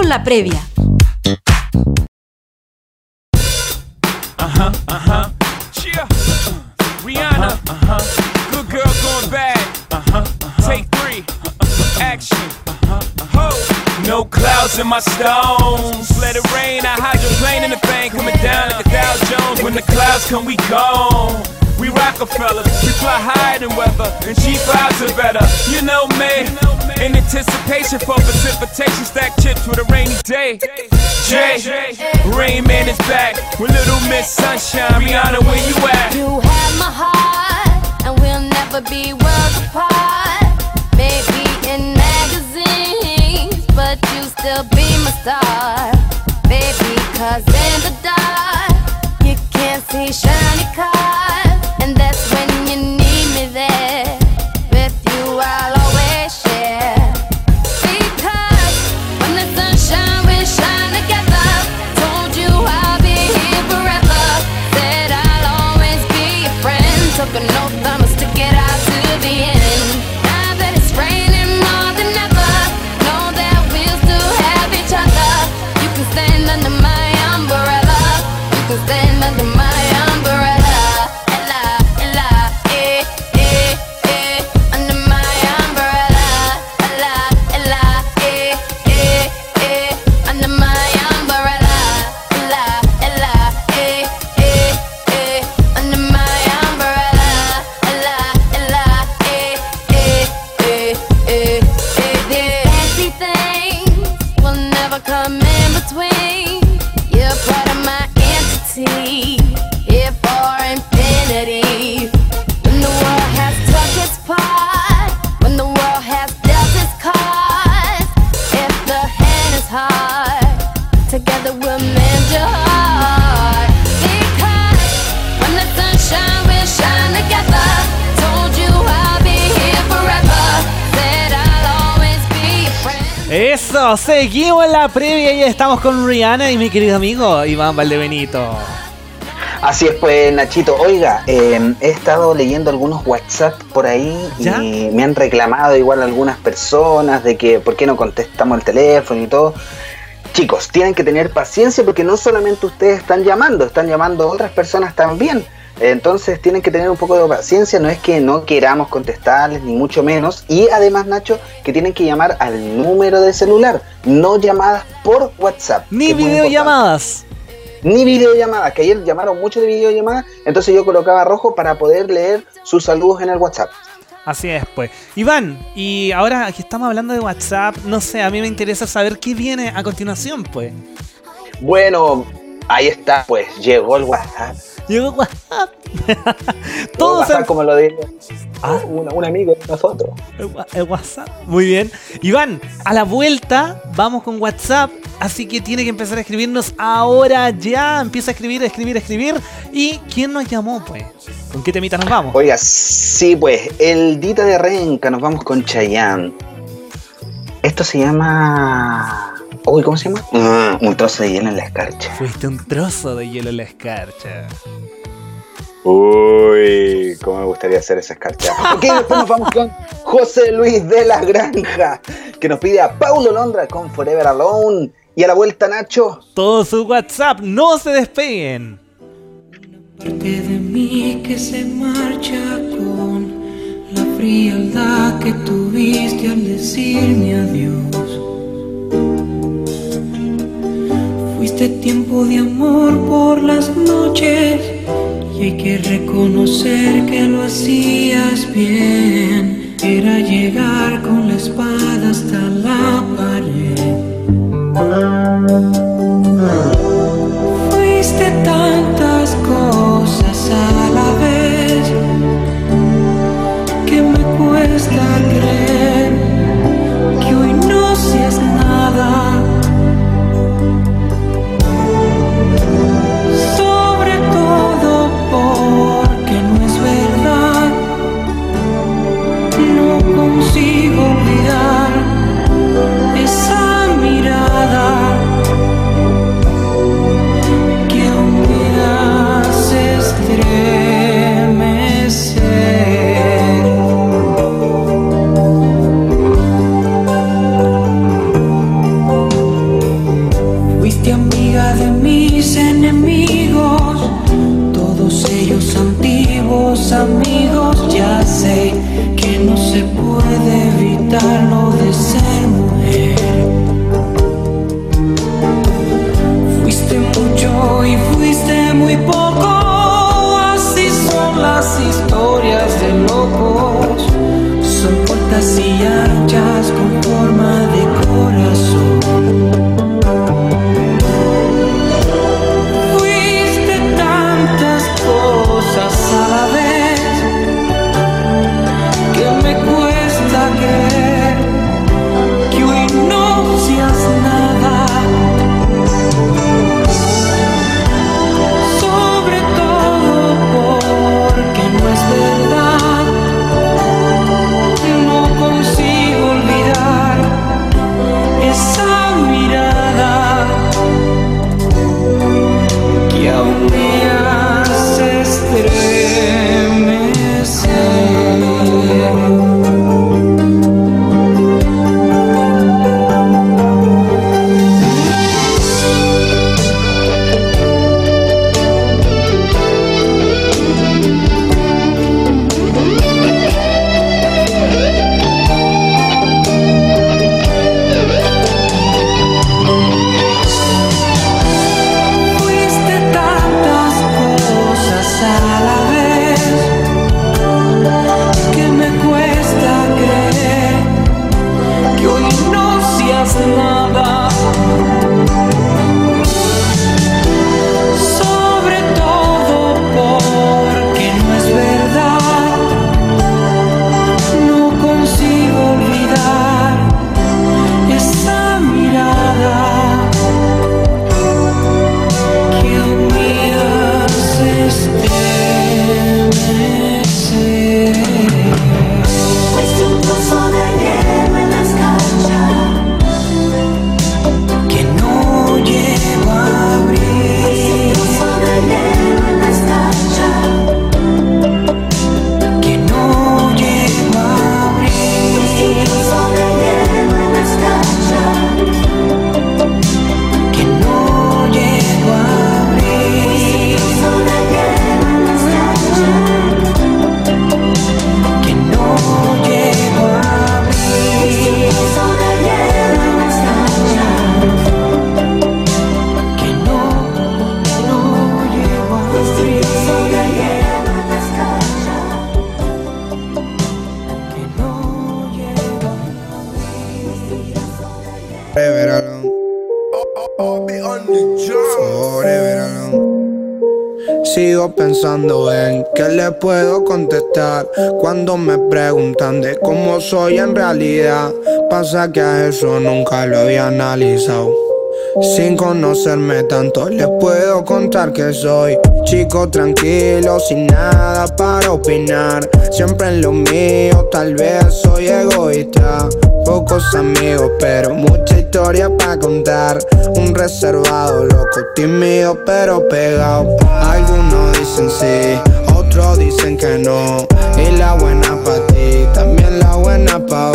la previa. No clouds in my stones. Let it rain. I plane in the bank. Coming down like a Dow Jones. When the clouds come, we gone. We Rockefeller J. J. Rain Man is back with Little Miss seguimos en la previa y estamos con Rihanna y mi querido amigo Iván Valdebenito. Así es, pues Nachito, oiga, eh, he estado leyendo algunos WhatsApp por ahí ¿Ya? y me han reclamado igual algunas personas de que por qué no contestamos el teléfono y todo. Chicos, tienen que tener paciencia porque no solamente ustedes están llamando, están llamando otras personas también. Entonces tienen que tener un poco de paciencia, no es que no queramos contestarles, ni mucho menos. Y además, Nacho, que tienen que llamar al número de celular, no llamadas por WhatsApp. Ni videollamadas. ni videollamadas, que ayer llamaron mucho de videollamadas, entonces yo colocaba rojo para poder leer sus saludos en el WhatsApp. Así es, pues. Iván, y ahora que estamos hablando de WhatsApp, no sé, a mí me interesa saber qué viene a continuación, pues. Bueno, ahí está, pues llegó el WhatsApp. Llegó WhatsApp. Todos WhatsApp, como lo dijo Ah. un, un amigo de nosotros. El WhatsApp. Muy bien. Iván, a la vuelta vamos con WhatsApp. Así que tiene que empezar a escribirnos ahora ya. Empieza a escribir, a escribir, a escribir. ¿Y quién nos llamó, pues? ¿Con qué temita nos vamos? Oiga, sí, pues, el Dita de Renca, nos vamos con Chayanne. Esto se llama. Uy, ¿cómo se llama? Un trozo de hielo en la escarcha. Fuiste un trozo de hielo en la escarcha. Uy, cómo me gustaría hacer esa escarcha. ok, después nos vamos con José Luis de la Granja, que nos pide a Paulo Londra con Forever Alone. Y a la vuelta, Nacho. Todo su WhatsApp, no se despeguen. parte de mí que se marcha con la frialdad que tuviste al decirme adiós. Fuiste tiempo de amor por las noches y hay que reconocer que lo hacías bien. Era llegar con la espada hasta la pared. Fuiste tantas cosas a la vez que me cuesta Son puertas soy en realidad. Pasa que a eso nunca lo había analizado. Sin conocerme tanto, les puedo contar que soy chico tranquilo, sin nada para opinar. Siempre en lo mío, tal vez soy egoísta. Pocos amigos, pero mucha historia para contar. Un reservado, loco, tímido, pero pegado. Algunos dicen sí, otros dicen que no. Y la buena para ti, también la buena pa'.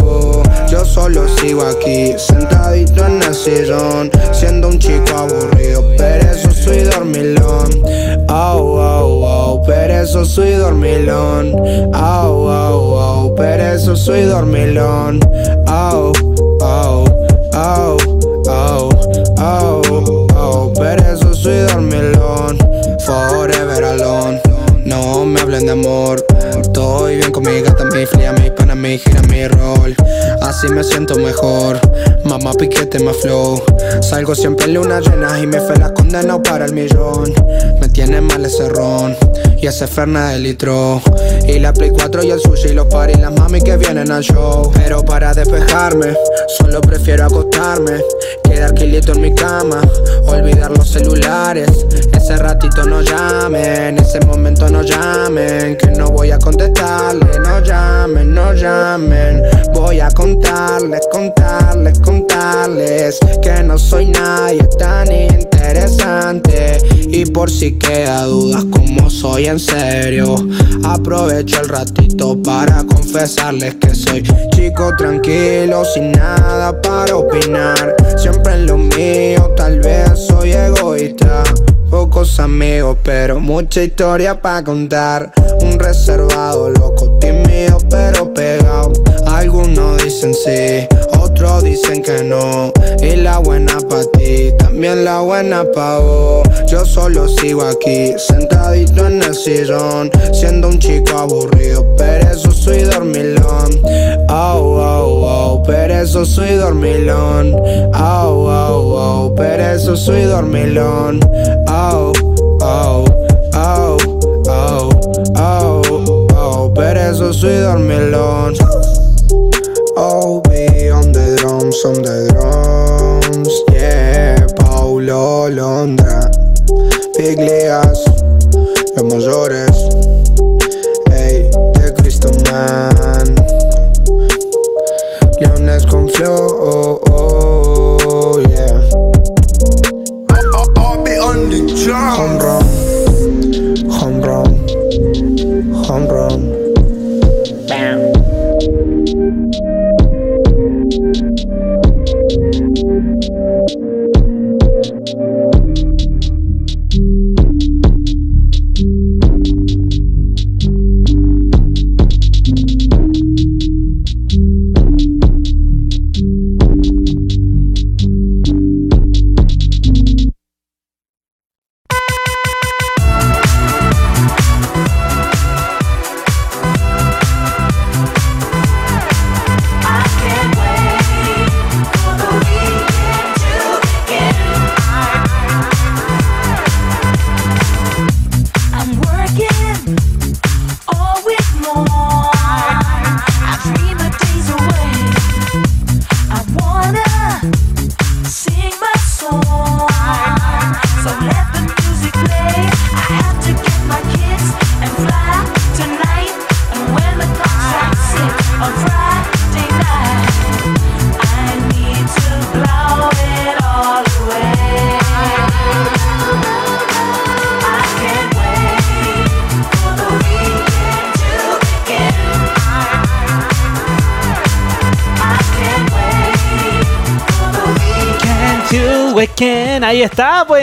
Yo solo sigo aquí, sentadito en el sillón, siendo un chico aburrido, pero eso soy dormilón. Oh, oh, oh, pero eso soy dormilón. Oh, oh, oh, pero eso soy dormilón. Oh, oh, oh, oh, oh, oh, pero eso soy dormilón. Forever alone. No me hablen de amor. Estoy bien con mi gata, mi fría, mi pana, mi gira, mi rol. Así me siento mejor. Mamá piquete, más flow. Salgo siempre en luna llena y me fe la condena para el millón. Me tiene mal ese ron y ese ferna de litro. Y la Play 4 y el sushi y los paris, las mami que vienen al show. Pero para despejarme, solo prefiero acostarme. Quedar quilito en mi cama, olvidar los celulares. Ese ratito no llamen, ese momento no llamen. Que no voy a contestarle, no llamen, no llamen. Voy a contarles, contarles, contarles. Que no soy nadie tan interesante. Y por si queda dudas, como soy en serio. Aprovecho el ratito para confesarles que soy chico tranquilo, sin nada para opinar. Siempre en lo mío, tal vez soy egoísta. Pocos amigos, pero mucha historia para contar. Un reservado, loco, tímido, pero. Algunos dicen sí, otros dicen que no. Y la buena pa' ti, también la buena pa' vos. Yo solo sigo aquí, sentadito en el sillón. Siendo un chico aburrido, pero eso soy dormilón. Oh, oh, oh, pero eso soy dormilón. Oh, oh, oh, pero eso soy dormilón. Oh, oh, oh, oh, oh, oh, pero eso soy dormilón. Oh, be on the drums, on the drums, yeah. Paulo Londra, Big Ligas, los mayores, hey, de Cristo Man. Leones con flow, oh, oh, yeah. I'll be on the Home drum. run, home run, home run.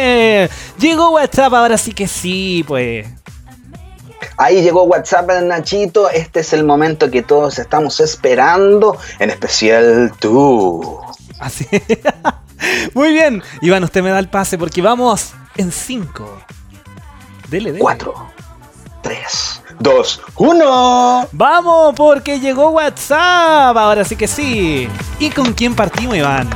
Pues. Llegó WhatsApp, ahora sí que sí, pues. Ahí llegó WhatsApp Nachito, este es el momento que todos estamos esperando, en especial tú. Así. Muy bien. Iván, usted me da el pase porque vamos en 5. Dele, dele. 4, 3, 2, 1. Vamos, porque llegó WhatsApp. Ahora sí que sí. ¿Y con quién partimos, Iván?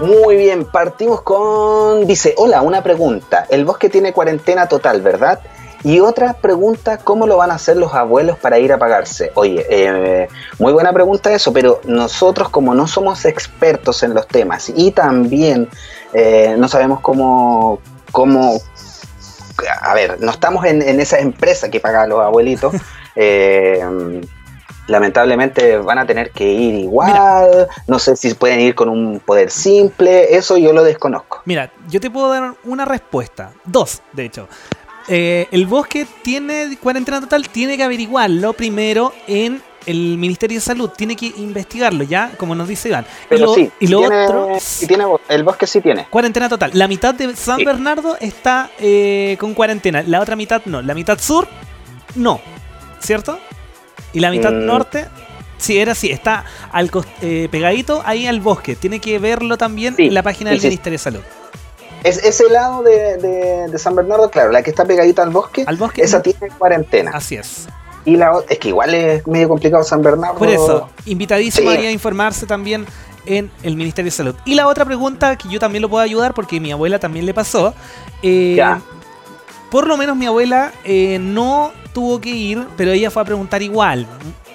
Muy bien, partimos con... Dice, hola, una pregunta. El bosque tiene cuarentena total, ¿verdad? Y otra pregunta, ¿cómo lo van a hacer los abuelos para ir a pagarse? Oye, eh, muy buena pregunta eso, pero nosotros como no somos expertos en los temas y también eh, no sabemos cómo, cómo, a ver, no estamos en, esa empresa que paga a los abuelitos. eh, lamentablemente van a tener que ir igual, no sé si pueden ir con un poder simple, eso yo lo desconozco. Mira, yo te puedo dar una respuesta. Dos, de hecho. Eh, el bosque tiene cuarentena total, tiene que averiguarlo primero en el Ministerio de Salud, tiene que investigarlo ya, como nos dice Iván. Y Pero lo, sí, y lo tiene, otro, sí tiene, el bosque sí tiene. cuarentena total. La mitad de San Sí. Bernardo está eh, con cuarentena, la otra mitad no. La mitad sur, no. ¿Cierto? Y la mitad Mm. norte, sí, era así, está al eh, pegadito ahí al bosque. Tiene que verlo también Sí, en la página sí, del sí. Ministerio de Salud. Es, ese lado de, de- de San Bernardo, claro, la que está pegadita al bosque, Al bosque. esa tiene cuarentena. Así es. Y la es que igual es medio complicado San Bernardo. Por eso, invitadísimo a informarse también en el Ministerio de Salud. Y la otra pregunta que yo también lo puedo ayudar porque mi abuela también le pasó. eh, Ya. Por lo menos mi abuela eh, no tuvo que ir, pero ella fue a preguntar igual.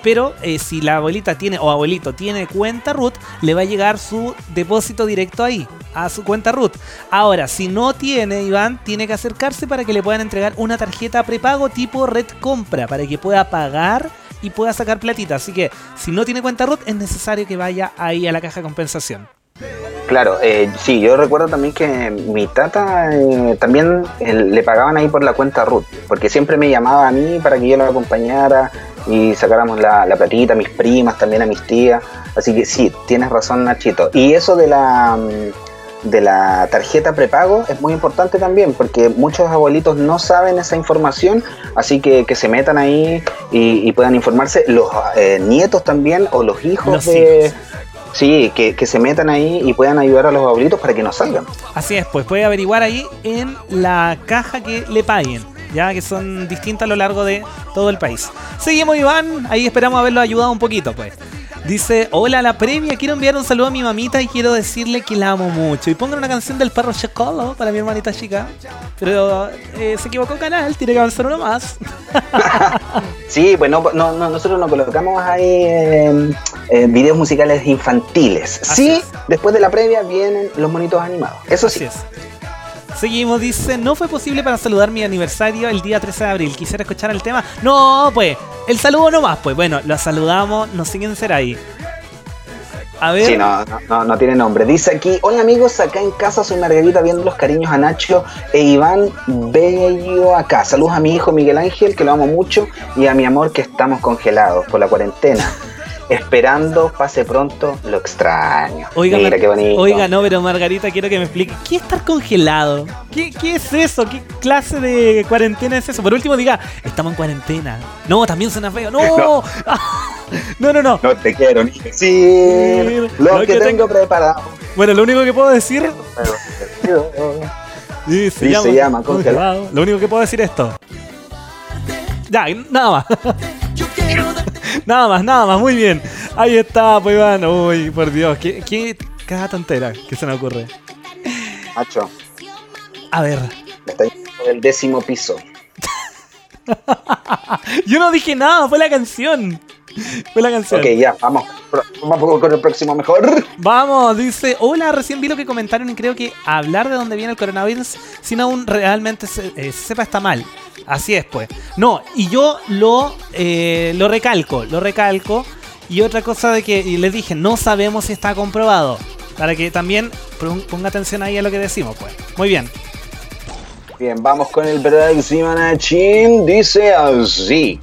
Pero eh, si la abuelita tiene o abuelito tiene cuenta RUT, le va a llegar su depósito directo ahí, a su cuenta RUT. Ahora, si no tiene, Iván, tiene que acercarse para que le puedan entregar una tarjeta prepago tipo Red Compra, para que pueda pagar y pueda sacar platita. Así que si no tiene cuenta RUT, es necesario que vaya ahí a la caja de compensación. Claro, eh, sí, yo recuerdo también que mi tata eh, también eh, le pagaban ahí por la cuenta Ruth, porque siempre me llamaba a mí para que yo lo acompañara y sacáramos la, la platita, a mis primas, también a mis tías. Así que sí, tienes razón, Nachito. Y eso de la, mm, de la tarjeta prepago es muy importante también, porque muchos abuelitos no saben esa información, así que que se metan ahí y, y puedan informarse. Los eh, nietos también o los hijos Los de... Sí, que, que se metan ahí y puedan ayudar a los abuelitos para que no salgan. Así es, pues puede averiguar ahí en la caja que le paguen, ya que son distintas a lo largo de todo el país. Seguimos, Iván, ahí esperamos haberlo ayudado un poquito, pues. Dice, hola, la previa, quiero enviar un saludo a mi mamita y quiero decirle que la amo mucho. Y pongan una canción del perro Chocolo para mi hermanita chica. Pero eh, se equivocó canal, tiene que avanzar uno más. Sí, pues no, no- no- nosotros no colocamos ahí eh, eh, videos musicales infantiles. sí, después de la previa vienen los monitos animados. Eso sí. Seguimos, dice, no fue posible para saludar mi aniversario el día 13 de abril. Quisiera escuchar el tema. No, pues, el saludo nomás, pues bueno, lo saludamos, no sé quién será ahí. A ver. Sí, no, no, no, no tiene nombre. Dice aquí, hola amigos, acá en casa soy Margarita viendo los cariños a Nacho e Iván Bello acá. Saludos a mi hijo Miguel Ángel, que lo amo mucho, y a mi amor que estamos congelados por la cuarentena. Esperando pase pronto, lo extraño. Oiga, Mira qué bonito. Oiga, no, pero Margarita, quiero que me explique. ¿Qué es estar congelado? ¿Qué, ¿Qué es eso? ¿Qué clase de cuarentena es eso? Por último, diga, estamos en cuarentena. No, también suena feo. No, no, no, no. no. No te quiero ni decir lo, que, tengo preparado. Bueno, lo único que puedo decir. Sí, se, llama, se llama congelado. Lo único que puedo decir es esto. Ya, nada más. nada más, nada más, muy bien. Ahí está, pues Iván. Uy, por Dios, qué, qué cada tontera que se me ocurre. Macho, A ver, me está del décimo piso. yo no dije nada, fue la canción. Fue la canción. Ok, ya, vamos. Vamos con el próximo mejor. Vamos, dice, hola, recién vi lo que comentaron y creo que hablar de dónde viene el coronavirus sin aún realmente se, eh, se sepa está mal. Así es, pues. No, y yo lo, eh, lo recalco, lo recalco. Y otra cosa de que les dije, no sabemos si está comprobado. Para que también pon- ponga atención ahí a lo que decimos, pues. Muy bien. Bien, vamos con el próximo Nachin. Dice así.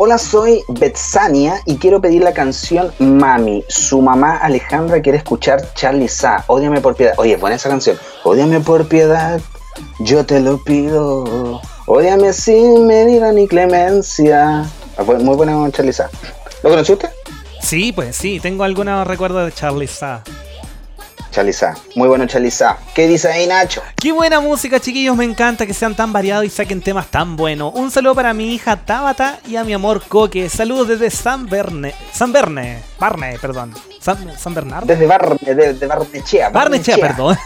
Hola, soy Betsania y quiero pedir la canción Mami. Su mamá Alejandra quiere escuchar Charlie Sa. Ódiame por piedad. Oye, buena esa canción. Ódiame por piedad, yo te lo pido. Ódiame sin medida ni clemencia. Ah, Muy buena Charlie Sa. ¿Lo conoció usted? Sí, pues sí, tengo algunos recuerdos de Charlie Sa. Charlie Sa. Muy bueno Charlie Sa. ¿Qué dice ahí Nacho? Qué buena música, chiquillos. Me encanta que sean tan variados y saquen temas tan buenos. Un saludo para mi hija Tabata y a mi amor Coque. Saludos desde San Berne. San Berne. Barne, perdón. San, San Bernardo. Desde Barne, desde Barnechea. Barnechea, perdón.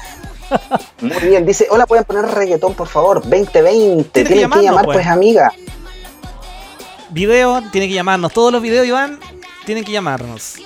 Muy bien, dice, hola, pueden poner reggaetón, por favor, 2020. que Tienen que, llamarnos, llamar, pues. pues, amiga. Video, tiene que llamarnos. Todos los videos, Iván, tienen que llamarnos.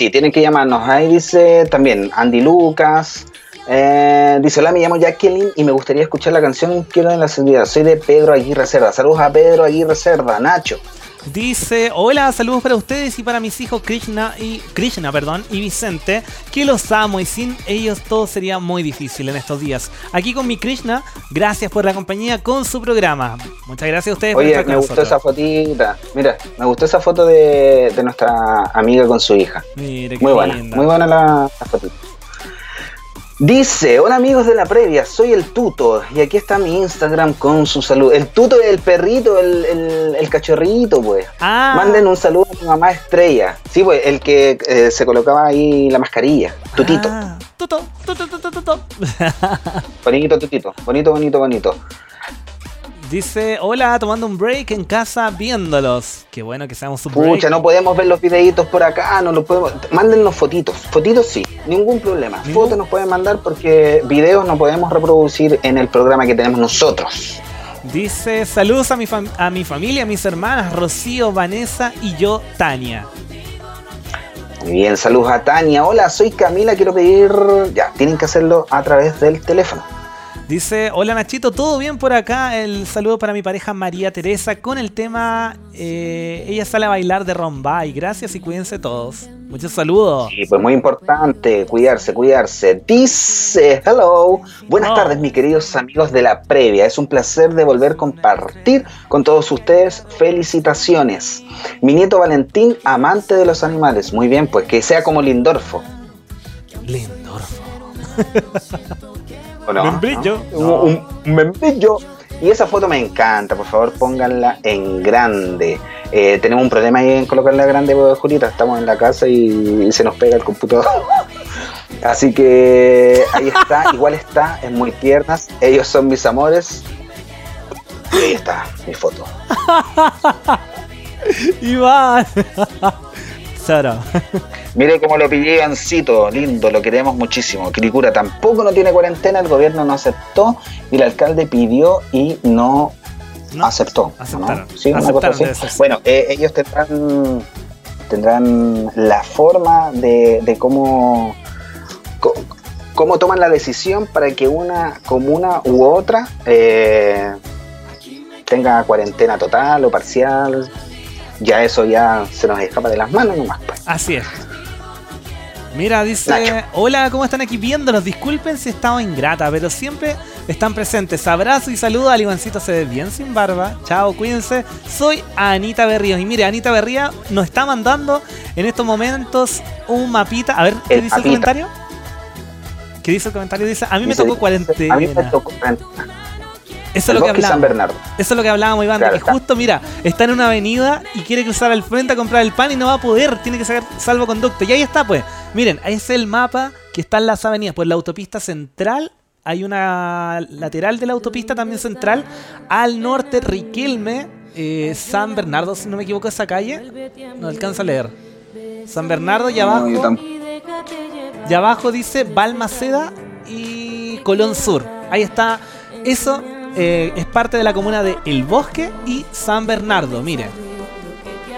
Sí, tienen que llamarnos. Ahí dice también Andy Lucas. eh, dice, hola, me llamo Jacqueline y me gustaría escuchar la canción Quiero en la seguridad. Soy de Pedro Aguirre Cerda. Saludos a Pedro Aguirre Cerda, Nacho. Dice, hola, saludos para ustedes y para mis hijos Krishna y Krishna, perdón, y Vicente, que los amo y sin ellos todo sería muy difícil en estos días. Aquí con mi Krishna, gracias por la compañía con su programa. Muchas gracias a ustedes por estar con me gustó esa fotita. Mira, me gustó esa foto de, de nuestra amiga con su hija. Qué Muy buena, linda. muy buena la, la fotito. Dice, hola amigos de la previa, soy el Tuto y aquí está mi Instagram con su salud. El Tuto es el perrito, el, el, el cachorrito, pues. Ah. Manden un saludo a mi mamá Estrella. Sí, pues, el que eh, se colocaba ahí la mascarilla. Tutito. Ah, tuto, tuto, tuto, tuto. Bonito, Tutito. Bonito, bonito, bonito. Dice, hola, tomando un break en casa viéndolos. Qué bueno que seamos un break. Pucha, no podemos ver los videitos por acá, no los podemos. Mándennos fotitos. Fotitos sí, ningún problema. Fotos nos pueden mandar porque videos no podemos reproducir en el programa que tenemos nosotros. Dice, saludos a mi, a mi familia, a mis hermanas, Rocío, Vanessa y yo, Tania. Muy bien, saludos a Tania. Hola, soy Camila, quiero pedir. Ya, tienen que hacerlo a través del teléfono. Dice, hola Nachito, ¿todo bien por acá? El saludo para mi pareja María Teresa con el tema eh, Ella sale a bailar de Rombay. Gracias y cuídense todos. Muchos saludos. Y pues muy importante, cuidarse, cuidarse. Dice, hello, buenas Oh. tardes mis queridos amigos de la previa. Es un placer de volver a compartir con todos ustedes. Felicitaciones. Mi nieto Valentín, amante de los animales. Muy bien, pues que sea como Lindorfo. Lindorfo. ¿O no? Membrillo. ¿No? Un, un- un membrillo. Y esa foto me encanta, por favor pónganla en grande. Eh, tenemos un problema ahí en colocarla grande, pues, Julita. Estamos en la casa y, y se nos pega el computador. Así que ahí está, igual está, es muy tiernas. Ellos son mis amores. Y ahí está mi foto. Iván. Sara. Mire cómo lo pillé Ivancito, lindo, lo queremos muchísimo. Quilicura tampoco no tiene cuarentena, el gobierno no aceptó y el alcalde pidió y no, aceptó. Bueno, eh, ellos tendrán, tendrán la forma de, de cómo, cómo toman la decisión para que una comuna u otra eh, tenga cuarentena total o parcial. Ya eso ya se nos escapa de las manos nomás. pues. Así es. Mira, dice, Nacho. hola, ¿cómo están aquí viéndonos? Disculpen si he estado ingrata, pero siempre están presentes. Abrazo y saludo al Ivancito, se ve bien sin barba. Chao, cuídense. Soy Anita Berríos. Y mire, Anita Berría nos está mandando en estos momentos un mapita. A ver, ¿qué El dice el comentario? ¿Qué dice el comentario? Dice, a mí me tocó cuarentena. A mí me tocó cuarentena. Eso es lo que bosque San. Bernardo. Eso es lo que hablábamos, Iván, Claro, que está. justo, mira, está en una avenida y quiere cruzar al frente a comprar el pan y no va a poder, tiene que sacar salvoconducto. Y ahí está, pues. Miren, ahí es el mapa que está en las avenidas. Pues la autopista central, hay una lateral de la autopista también central. Al norte, Riquelme, eh, San Bernardo, si no me equivoco, esa calle. No alcanza a leer. San Bernardo y abajo. No. Y abajo dice Balmaceda y Colón Sur. Ahí está. Eso eh, es parte de la comuna de El Bosque y San Bernardo. Miren.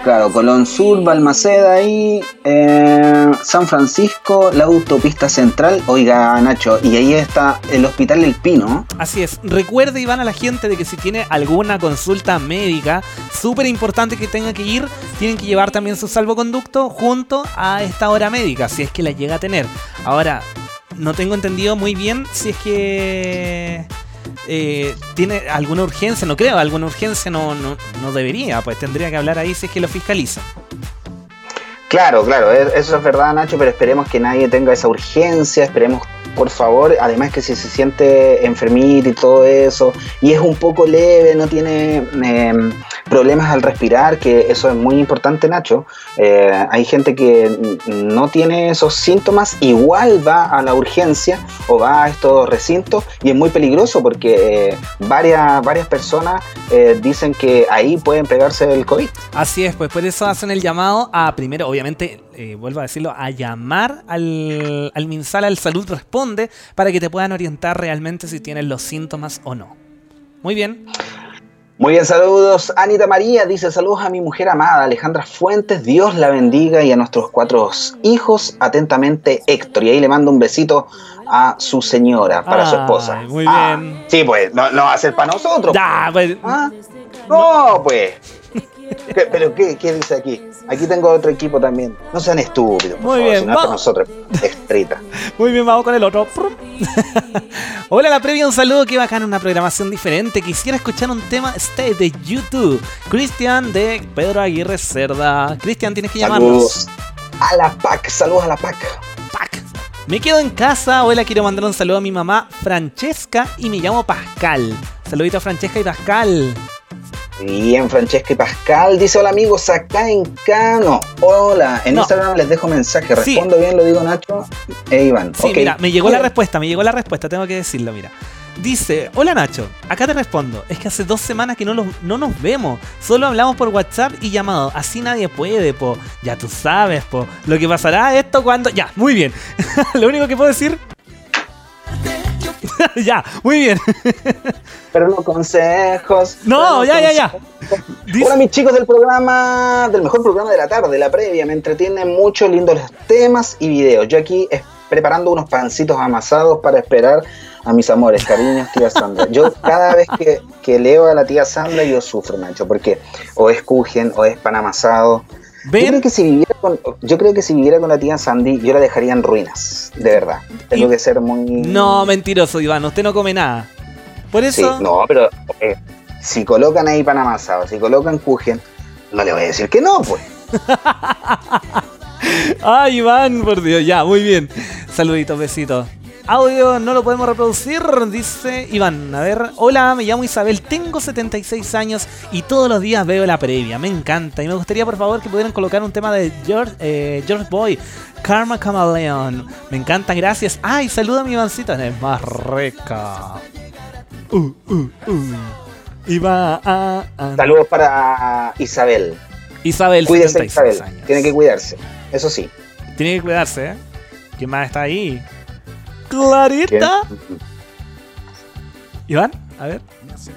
Claro, Colón Sur, Balmaceda y eh, San Francisco, la autopista central. Oiga, Nacho, y ahí está el Hospital El Pino. Así es. Recuerde, Iván, a la gente de que si tiene alguna consulta médica, súper importante que tenga que ir, tienen que llevar también su salvoconducto junto a esta hora médica, si es que la llega a tener. Ahora, no tengo entendido muy bien si es que eh, tiene alguna urgencia, no creo, alguna urgencia no, no, no debería, pues tendría que hablar ahí si es que lo fiscaliza. Claro, claro, e- eso es verdad, Nacho, pero esperemos que nadie tenga esa urgencia, esperemos, por favor, además que si se siente enfermito y todo eso, y es un poco leve, no tiene eh, problemas al respirar, que eso es muy importante, Nacho. Eh, hay gente que no tiene esos síntomas, igual va a la urgencia o va a estos recintos y es muy peligroso porque eh, varias, varias personas eh, dicen que ahí pueden pegarse el COVID. Así es, pues por eso hacen el llamado a primero, obviamente, vuelvo a decirlo, a llamar al, al MinSal, al Salud Responde, para que te puedan orientar realmente si tienes los síntomas o no. Muy bien. Muy bien, saludos. Anita María dice saludos a mi mujer amada, Alejandra Fuentes. Dios la bendiga y a nuestros cuatro hijos. Atentamente, Héctor. Y ahí le mando un besito a su señora, para su esposa. Muy Ah, bien. Sí, pues, no, no va a ser para nosotros. Ya, pues, Ah, No, pues. ¿Qué- ¿Pero qué, qué dice aquí? Aquí tengo otro equipo también. No sean estúpidos. por Muy favor, bien, para nosotros. Estrita. Muy bien, vamos con el otro. Hola, la previa, un saludo. Qué bacán, una programación diferente. Quisiera escuchar un tema Stay de YouTube. Cristian de Pedro Aguirre Cerda. Cristian, tienes que llamarnos. Saludos a la PAC. Saludos a la PAC. Me quedo en casa. Hola, quiero mandar un saludo a mi mamá Francesca y me llamo Pascal. Saludito a Francesca y Pascal. Bien, Francesca y Pascal. Dice, hola amigos, acá en Cano. Hola. En No. Instagram les dejo mensaje. Sí. Respondo bien, lo digo Nacho e Iván. Sí, mira, me llegó la respuesta, me llegó la respuesta, tengo que decirlo, mira. Dice, hola Nacho, acá te respondo, es que hace dos semanas que no, los- no nos vemos, solo hablamos por WhatsApp y llamado, así nadie puede, po, ya tú sabes, po, lo que pasará esto cuando... Ya, muy bien, lo único que puedo decir... ya, muy bien. Pero los consejos. No, ya, ya, ya. Hola mis chicos del programa, del mejor programa de la tarde, la previa. Me entretienen mucho, lindos los temas y videos. Yo aquí es- preparando unos pancitos amasados para esperar a mis amores, cariños, tía Sandra. Yo cada vez que, que leo a la tía Sandra yo sufro, Nacho, porque o es cujen o es pan amasado. Yo creo, que si viviera con, yo creo que si viviera con la tía Sandy, yo la dejaría en ruinas, de verdad. Tengo que ser muy... No, mentiroso, Iván, usted no come nada. Por Sí, eso... no, pero eh, si colocan ahí pan amasado, si colocan kuchen, no le voy a decir que no, pues. Ay, Iván, por Dios, ya, muy bien. Saluditos, besitos. Audio no lo podemos reproducir, dice Iván. A ver, hola, me llamo Isabel, tengo 76 años y todos los días veo la previa. Me encanta y me gustaría, por favor, que pudieran colocar un tema de George, eh, George Boy, Karma Camaleon. Me encanta, gracias. Ay, saluda a mi Ivancita, es más rica. Uh, uh, uh. Iván. Saludos para Isabel. Isabel, Cuídese, 76 Isabel. años. Tiene que cuidarse, eso sí. Tiene que cuidarse, ¿eh? ¿Quién más está ahí? Clarita. Iván, a ver.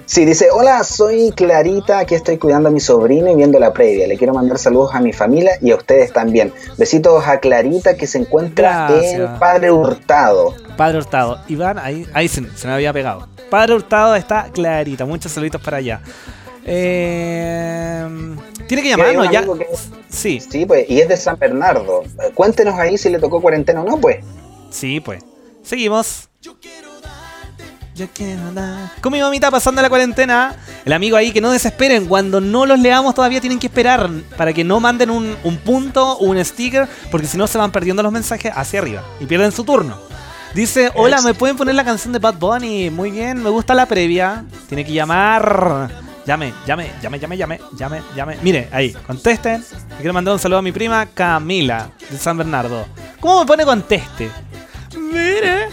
Sí, dice, hola, soy Clarita, aquí estoy cuidando a mi sobrino y viendo la previa. Le quiero mandar saludos a mi familia y a ustedes también. Besitos a Clarita que se encuentra Gracias. en Padre Hurtado. Padre Hurtado. Iván, ahí, ahí se, se me había pegado. Padre Hurtado está clarita. Muchos saluditos para allá. Eh, tiene que llamarnos ya. que- Sí. Sí, pues, y es de San Bernardo. Eh, Cuéntenos ahí si le tocó cuarentena o no, pues. Sí, pues. Seguimos. Yo quiero dar- Con mi mamita pasando la cuarentena. El amigo ahí que no desesperen. Cuando no los leamos todavía tienen que esperar para que no manden un, un punto o un sticker. Porque si no se van perdiendo los mensajes hacia arriba. Y pierden su turno. Dice, hola, ¿me pueden poner la canción de Bad Bunny? Muy bien, me gusta la previa. Tiene que llamar. Llame, llame, llame, llame, llame, llame, llame. Mire, ahí, contesten. Le quiero mandar un saludo a mi prima Camila, de San Bernardo. ¿Cómo me pone conteste? Mire.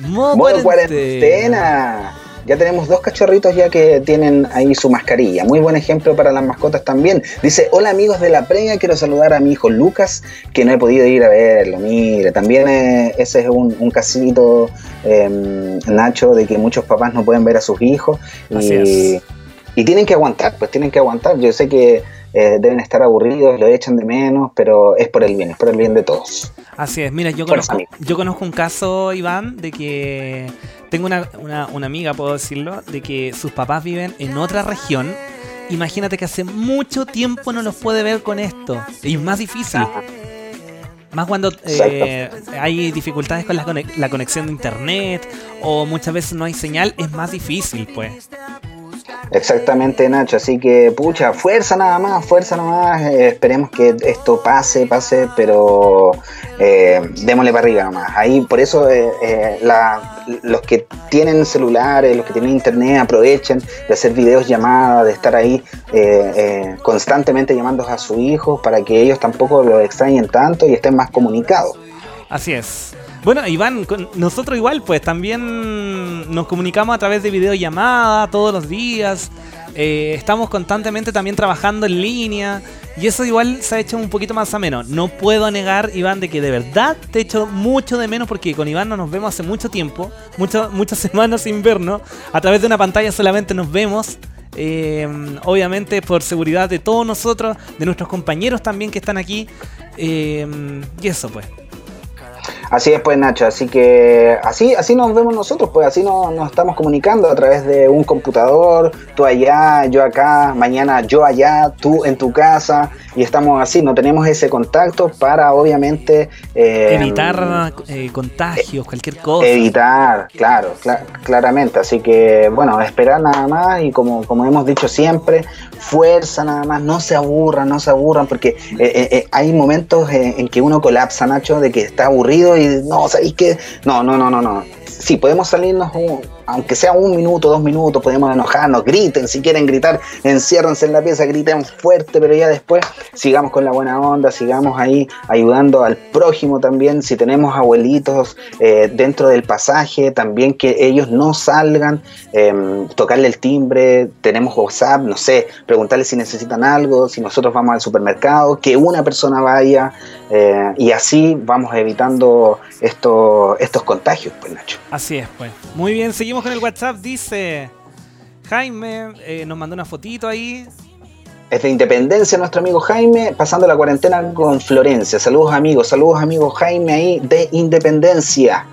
Modo, Modo cuarentena. cuarentena. Ya tenemos dos cachorritos ya que tienen ahí su mascarilla. Muy buen ejemplo para las mascotas también. Dice, hola amigos de la previa, quiero saludar a mi hijo Lucas, que no he podido ir a verlo. Mire, también eh, ese es un, un casito, eh, Nacho, de que muchos papás no pueden ver a sus hijos. Así Y, es. y tienen que aguantar, pues tienen que aguantar. Yo sé que eh, deben estar aburridos, lo echan de menos, pero es por el bien, es por el bien de todos. Así es, mira, yo conozco, yo conozco un caso, Iván, de que tengo una, una- una amiga, puedo decirlo, de que sus papás viven en otra región. Imagínate que hace mucho tiempo no los puede ver con esto. Y es más difícil. Más cuando eh, hay dificultades con la conexión de internet o muchas veces no hay señal, es más difícil, pues. Exactamente, Nacho. Así que, pucha, fuerza nada más, fuerza nada más. eh, esperemos que esto pase, pase, pero eh, démosle para arriba nomás. Ahí, por eso, eh, la- los que tienen celulares, los que tienen internet, aprovechen de hacer videos llamadas, de estar ahí constantemente llamando a sus hijos para que ellos tampoco lo extrañen tanto y estén más comunicados. Así es. Bueno, Iván, nosotros igual, pues también nos comunicamos a través de videollamada todos los días. Eh, estamos constantemente también trabajando en línea. Y eso igual se ha hecho un poquito más ameno. No puedo negar, Iván, de que de verdad te echo mucho de menos porque con Iván no nos vemos hace mucho tiempo. mucho- muchas semanas sin vernos. A través de una pantalla solamente nos vemos. Eh, obviamente por seguridad de todos nosotros, de nuestros compañeros también que están aquí. Eh, y eso pues. Así es, pues Nacho, así que así, así nos vemos nosotros, pues así nos, nos estamos comunicando a través de un computador, tú allá, yo acá, mañana yo allá, tú en tu casa, y estamos así, no tenemos ese contacto para obviamente eh, Evitar eh, contagios, cualquier cosa. Evitar, claro, cla- claramente. Así que, bueno, esperar nada más y como, como hemos dicho siempre, fuerza nada más, no se aburran, no se aburran, porque eh, eh, eh, hay momentos en que uno colapsa, Nacho, de que está aburrido y no, ¿sabéis qué? No, no, no, no, no. Sí, podemos salirnos, un- aunque sea un minuto, dos minutos, podemos enojarnos, griten, si quieren gritar, enciérrense en la pieza, griten fuerte, pero ya después sigamos con la buena onda, sigamos ahí ayudando al prójimo también, si tenemos abuelitos eh, dentro del pasaje, también que ellos no salgan, eh, tocarle el timbre, tenemos WhatsApp, no sé, preguntarle si necesitan algo, si nosotros vamos al supermercado, que una persona vaya eh, y así vamos evitando esto- estos contagios, pues Nacho. Así es, pues. Muy bien, seguimos con el WhatsApp. Dice Jaime, eh, nos mandó una fotito ahí. Es de Independencia nuestro amigo Jaime, pasando la cuarentena con Florencia. Saludos amigos, saludos amigos Jaime ahí de Independencia.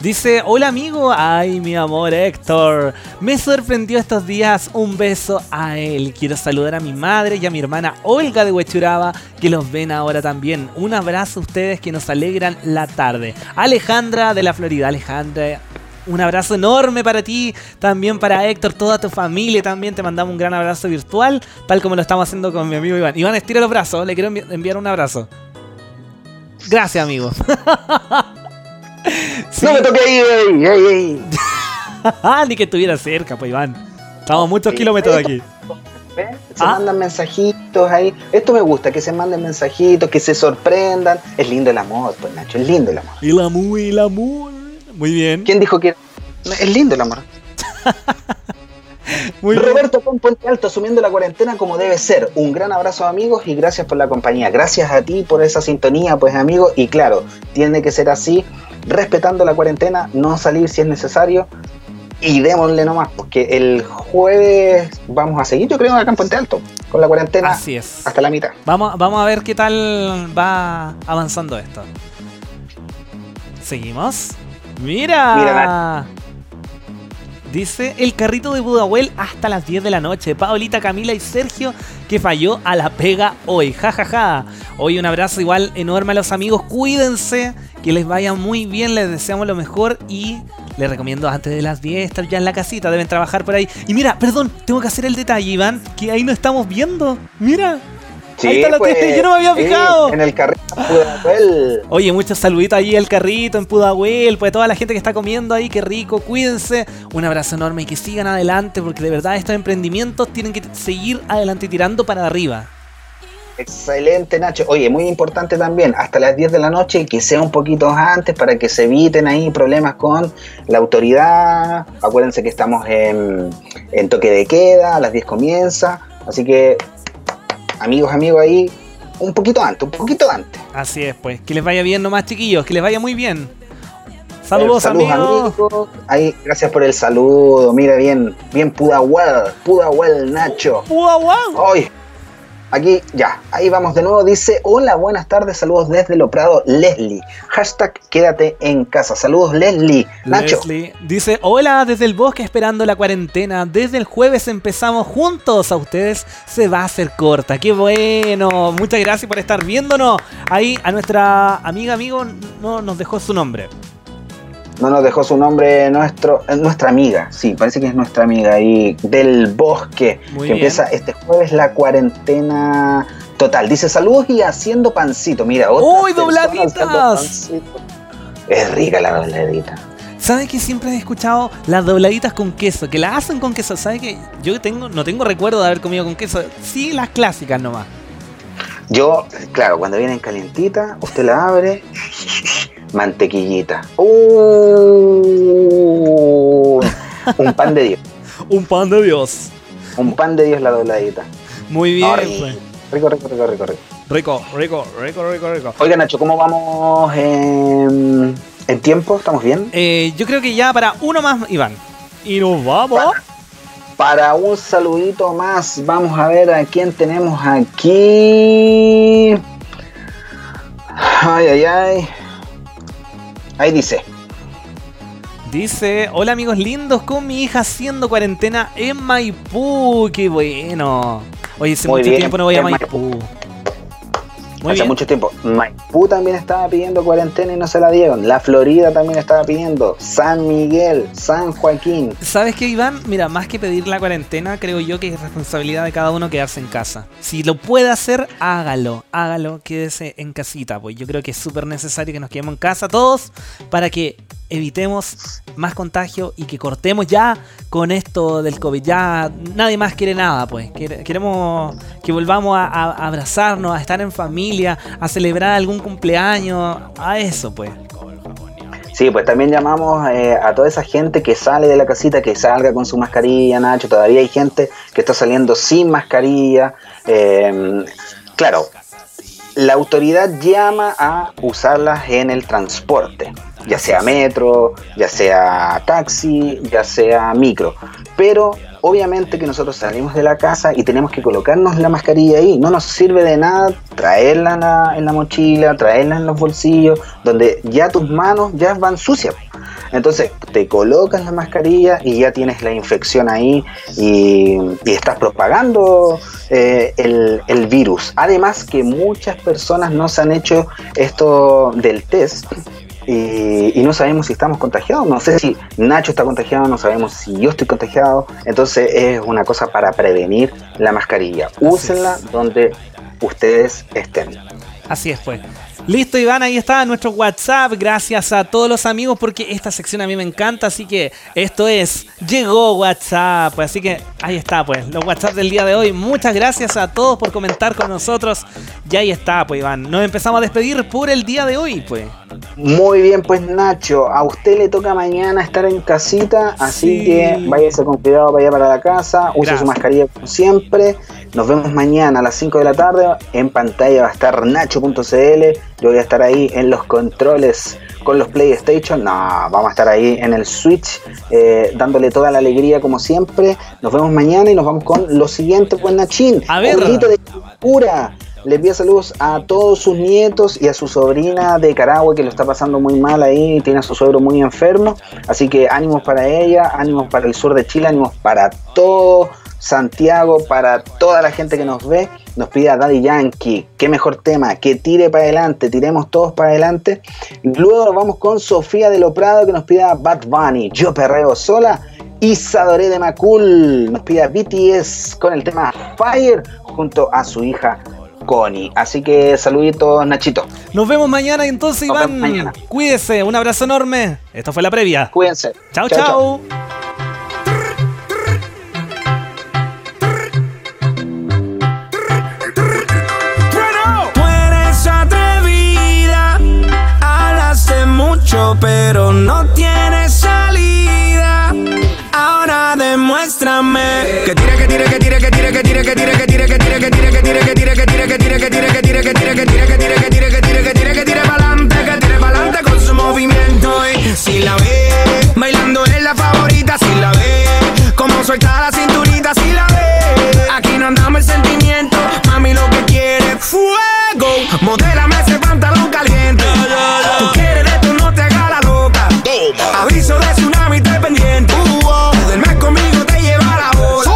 Dice, hola amigo, ay mi amor Héctor, me sorprendió estos días, un beso a él. Quiero saludar a mi madre y a mi hermana Olga de Huechuraba, que los ven ahora también. Un abrazo a ustedes que nos alegran la tarde. Alejandra de la Florida, Alejandra, un abrazo enorme para ti, también para Héctor, toda tu familia, también te mandamos un gran abrazo virtual, tal como lo estamos haciendo con mi amigo Iván. Iván, estira los brazos, le quiero envi- enviar un abrazo. Gracias, amigo. No me toque ahí, ey, ey, ey. Ni que estuviera cerca, pues Iván. Estamos a muchos Sí, kilómetros de aquí. ¿Ves? Se mandan mensajitos ahí. Esto me gusta, que se manden mensajitos, que se sorprendan. Es lindo el amor, pues Nacho, es lindo el amor. El amor, el amor. Muy bien. ¿Quién dijo que es lindo el amor? Muy Roberto con Puente Alto asumiendo la cuarentena como debe ser. Un gran abrazo amigos y gracias por la compañía. Gracias a ti por esa sintonía, pues amigos. Y claro, tiene que ser así, respetando la cuarentena, no salir si es necesario. Y démosle nomás, porque el jueves vamos a seguir, yo creo, acá en Puente Alto, con la cuarentena Así es. hasta la mitad. Vamos, vamos a ver qué tal va avanzando esto. ¿Seguimos? ¡Mira! Mira, Dice el carrito de Budahuel hasta las 10 de la noche. Paulita, Camila y Sergio que falló a la pega hoy. Ja, ja, ja. Hoy un abrazo igual enorme a los amigos. Cuídense. Que les vaya muy bien. Les deseamos lo mejor. Y les recomiendo antes de las 10 estar ya en la casita. Deben trabajar por ahí. Y mira, perdón, tengo que hacer el detalle, Iván. Que ahí no estamos viendo. Mira. Ahí está la pues, tele. Yo no me había sí, fijado. en el carrito Pudahuel. Oye, muchos saluditos ahí al carrito en Pudahuel, pues toda la gente que está comiendo ahí, qué rico, cuídense. Un abrazo enorme y que sigan adelante, porque de verdad estos emprendimientos tienen que seguir adelante tirando para arriba. Excelente, Nacho. Oye, muy importante también, hasta las 10 de la noche, que sea un poquito antes para que se eviten ahí problemas con la autoridad. Acuérdense que estamos en, en toque de queda, a las 10 comienza. Así que, amigos, amigos, ahí, un poquito antes, un poquito antes. Así es, pues. Que les vaya bien nomás, chiquillos, que les vaya muy bien. Saludos, saludos, amigos. amigos. Ahí, gracias por el saludo. Mira bien, bien Pudahuel, Pudahuel, Nacho. Pudahuel. Hoy, aquí, ya, ahí vamos de nuevo. Dice, hola, buenas tardes, saludos desde Lo Prado, Leslie. Hashtag quédate en casa. Saludos, Leslie. Nacho. Leslie dice, hola desde el bosque esperando la cuarentena. Desde el jueves empezamos juntos. A ustedes se va a hacer corta. Qué bueno. Muchas gracias por estar viéndonos. Ahí a nuestra amiga, amigo, no nos dejó su nombre. No nos dejó su nombre nuestro, nuestra amiga, sí, parece que es nuestra amiga ahí del bosque, Muy que bien. empieza este jueves la cuarentena total. Dice saludos y haciendo pancito. Mira, otras ¡Uy, dobladitas! Es rica la dobladita. ¿Sabes que siempre he escuchado las dobladitas con queso? Que las hacen con queso. ¿Sabes que Yo tengo, no tengo recuerdo de haber comido con queso. Sí, las clásicas nomás. Yo, claro, cuando vienen calientitas, usted la abre, mantequillita. ¡Uh! un pan de Dios. Un pan de Dios. Un pan de Dios la dobladita. Muy bien, Ay, pues. Rico, rico, rico, rico, rico. Rico, rico, rico, rico, rico. Oiga, Nacho, ¿cómo vamos en, en tiempo? ¿Estamos bien? Eh, yo creo que ya para uno más, Iván. Y nos vamos. Para un saludito más, vamos a ver a quién tenemos aquí. Ay, ay, ay. Ahí dice. Dice, hola amigos lindos, con mi hija haciendo cuarentena en Maipú. Qué bueno. Oye, hace Muy mucho bien, tiempo no voy a en Maipú. Muy Hace bien. mucho tiempo. Maipú también estaba pidiendo cuarentena y no se la dieron. La Florida también estaba pidiendo. San Miguel, San Joaquín. ¿Sabes qué, Iván? Mira, más que pedir la cuarentena, creo yo que es responsabilidad de cada uno quedarse en casa. Si lo puede hacer, hágalo, hágalo, quédese en casita. Pues yo creo que es súper necesario que nos quedemos en casa todos para que evitemos más contagio y que cortemos ya con esto del COVID. Ya nadie más quiere nada, pues. Quere- Queremos que volvamos a, abrazarnos, a estar en familia, a celebrar algún cumpleaños, a eso, pues. Sí, pues también llamamos eh, a toda esa gente que sale de la casita, que salga con su mascarilla, Nacho. Todavía hay gente que está saliendo sin mascarilla. Eh, claro, la autoridad llama a usarlas en el transporte, ya sea metro, ya sea taxi, ya sea micro. Pero obviamente que nosotros salimos de la casa y tenemos que colocarnos la mascarilla ahí. No nos sirve de nada traerla en la, en la mochila, traerla en los bolsillos, donde ya tus manos ya van sucias. Entonces te colocas la mascarilla y ya tienes la infección ahí y, y estás propagando eh, el, el virus. Además que muchas personas no se han hecho esto del test y, y no sabemos si estamos contagiados. No sé si Nacho está contagiado, no sabemos si yo estoy contagiado. Entonces es una cosa para prevenir la mascarilla. Úsenla donde ustedes estén. Así es, pues. Listo, Iván, ahí está nuestro WhatsApp. Gracias a todos los amigos porque esta sección a mí me encanta. Así que esto es Llegó WhatsApp. Así que ahí está, pues, los WhatsApp del día de hoy. Muchas gracias a todos por comentar con nosotros. Y ahí está, pues, Iván. Nos empezamos a despedir por el día de hoy, pues. Muy bien, pues Nacho, a usted le toca mañana estar en casita, así Sí. que váyase con cuidado, vaya para la casa, use Gracias. su mascarilla como siempre. Nos vemos mañana a las 5 de la tarde. En pantalla va a estar nacho.cl. Yo voy a estar ahí en los controles con los PlayStation. No, vamos a estar ahí en el Switch eh, dándole toda la alegría como siempre. Nos vemos mañana y nos vamos con lo siguiente, pues Nachín. A ver. Jueguito de cura. Le envía saludos a todos sus nietos y a su sobrina de Carahue que lo está pasando muy mal ahí, tiene a su suegro muy enfermo. Así que ánimos para ella, ánimos para el sur de Chile, ánimos para todo Santiago, para toda la gente que nos ve. Nos pide a Daddy Yankee, qué mejor tema, que tire para adelante, tiremos todos para adelante. Luego vamos con Sofía de Lo Prado que nos pide a Bad Bunny, Yo Perreo Sola. Isadore de Macul nos pide a BTS con el tema Fire junto a su hija Connie. Así que saluditos, Nachito. Nos vemos mañana entonces, Nos Iván. mañana. Cuídese. Un abrazo enorme. Esto fue la previa. Cuídense. Chao, Chao, chao. Tú eres atrevida, hablas de mucho, pero no tienes salida. Ahora demuéstrame que tire, que tire, que tire, que tire, que tire, que tire, que tire, que tire, que tire, que tire, que tire, que tire, que tire, que tire, que tire, que tire, que tire, que tire, que tire, que tire, que tire, que tire pa'lante, que tire pa'lante con su movimiento. Y si la ve bailando es la favorita, si la ve como suelta la cinturita, si la ve aquí no andamos el sentimiento, mami lo que quiere es fuego. Modélame ese pantalón caliente. Tú quieres de tú no te hagas la loca. Aviso de tsunami, te pendiente. Duermes conmigo, te lleva la bola.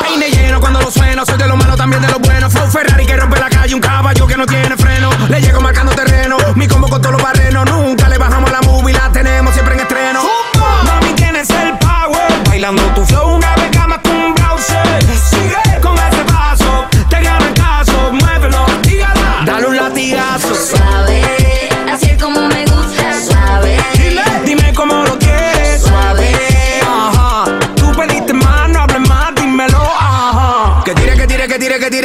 Peine lleno cuando lo sueno, soy de lo malo, también de lo bueno. Ferrari que rompe la calle, un caballo que no tiene freno. Le llego marcando terreno, mi combo con todos los barrenos. Nunca le bajamos la movie, la tenemos siempre en estreno. ¡Zumba! Mami, tienes el power. Bailando tu flow, una beca más que un browser. Sigue con ese paso, te gana caso, muévelo, dígala. Dale un latigazo.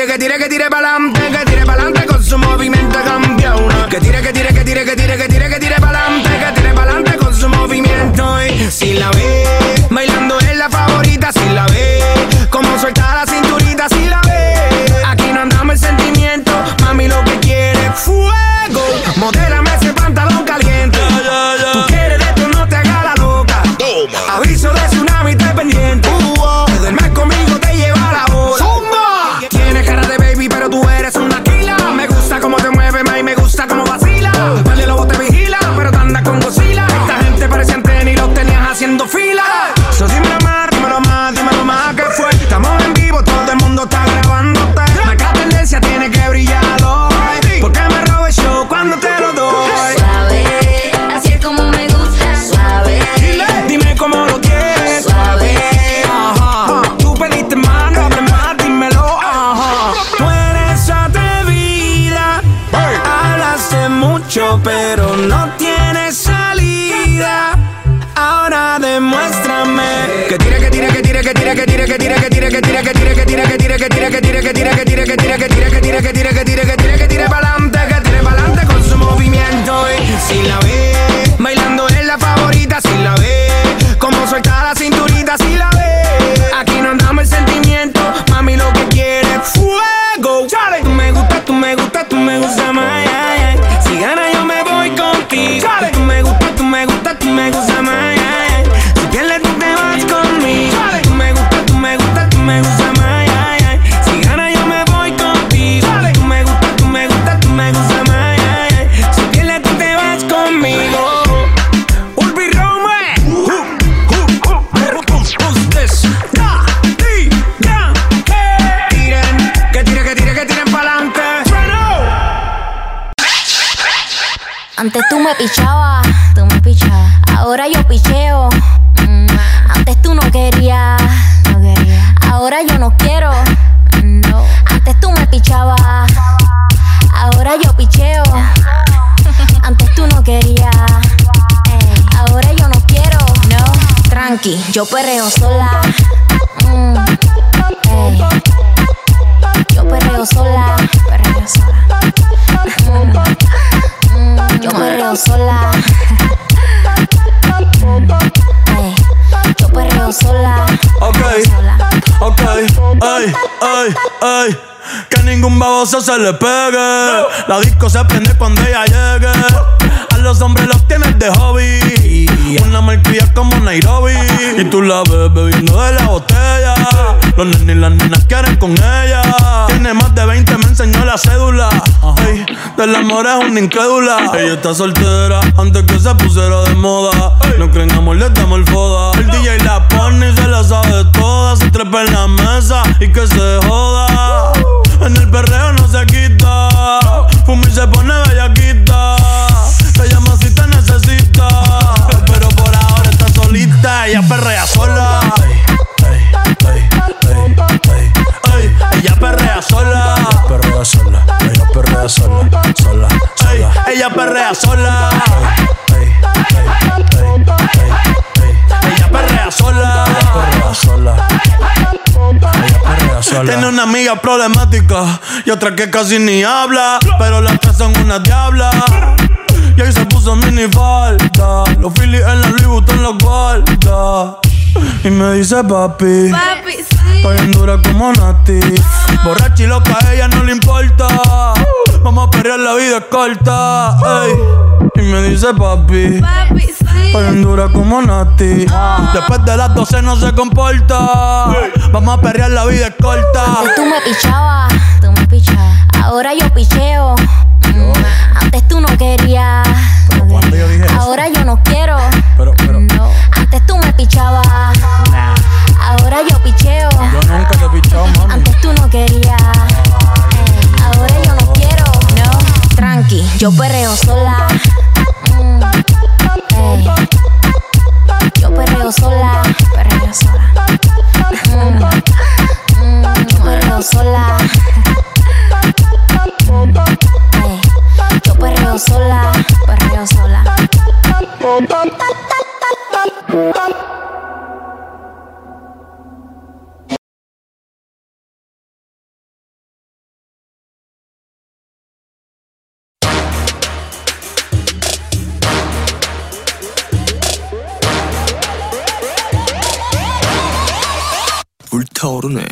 Que tire, que tire pa'lante, que tire pa'lante con su movimiento campeona. Que tire, que tire, que tire, que tire, que tire, que tire pa'lante, que tire pa'lante con su movimiento. Y si la ve, bailando es la favorita, si la ve, como suelta pichabas, tú me pichabas. Ahora yo picheo. Mm, Antes tú no querías, no quería. Ahora yo no quiero. No. Antes tú me pichabas. Ahora yo picheo. Antes tú no querías. Ahora yo no quiero. No. Tranqui, yo perreo sola. Se le pegue. La disco se prende cuando ella llegue. A los hombres los tienes de hobby. Una malcria como Nairobi. Y tú la ves bebiendo de la botella. Los nenes y las nenas quieren con ella. Tiene más de 20, me enseñó la cédula. Del amor es una incrédula. Ella está soltera antes que se pusiera de moda. No creen amor, le damos el foda. El DJ la pone y se la sabe toda. Se trepa en la mesa y que se joda. En el perreo no se quita. Fumi se pone bellaquita. Te llama si te necesita. Pero por ahora está solita. Ella perrea sola. Ella perrea sola. Perrea sola. Ella perrea sola. Sola. Ella perrea sola. Tiene una amiga problemática y otra que casi ni habla. Pero las tres son una diabla. Y ahí se puso mini falta. Los Phillies en la Louis Vuitton los guarda. Y me dice papi. Papi, sí. Estoy bien dura como Nati. Borracha y loca, a ella no le importa. Vamos a perrear, la vida es corta. ey. Y me dice papi. Papi, sí. Bien dura como Nati. Después de las 12 no se comporta. Vamos a perrear, la vida es corta. Antes tú me pichabas, tú me pichabas. Ahora yo picheo. Mm, Antes tú no querías. Ahora yo no quiero. No. Antes tú me pichabas. Ahora yo picheo. Yo nunca te he pichado, mami. Antes tú no querías. Ahora yo no quiero. No. Tranqui, yo perreo sola. Yo perreo sola. Perreo sola. Mm, mm, Yo perreo sola. Yo perreo sola, perreo sola. 불타오르네.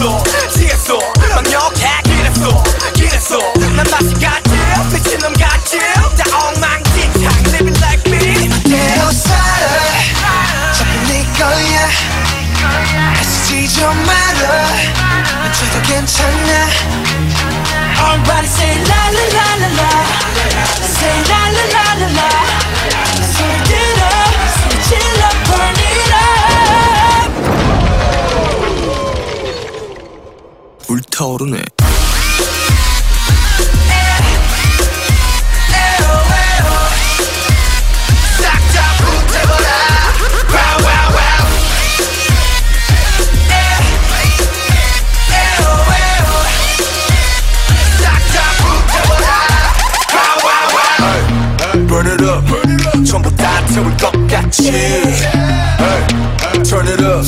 지겠어 지겠어. 넌역해 기랬어 기랬어. 난 맛이 같지 미친놈 같지. 다 엉망진창 living like me. 내대로 살아. 자꾸 네 거야. 지좀 말아. 미쳐도 괜찮아. Everybody say la la la la la. Say la la la la la. 불타오르네 burn it up, 전부 다 태울 것 같이. Hey, hey. turn it up.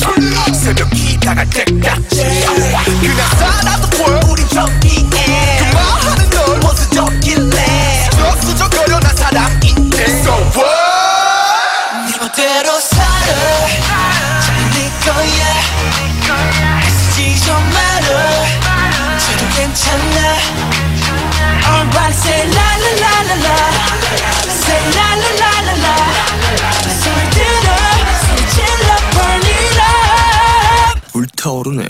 새벽 기다가 땡딱. 그냥 살아도 볼 우린 정기에. 그 말하는 널 원수적길래. 수적수적거려 난 사람인데. So what? 네 멋대로 타오르네.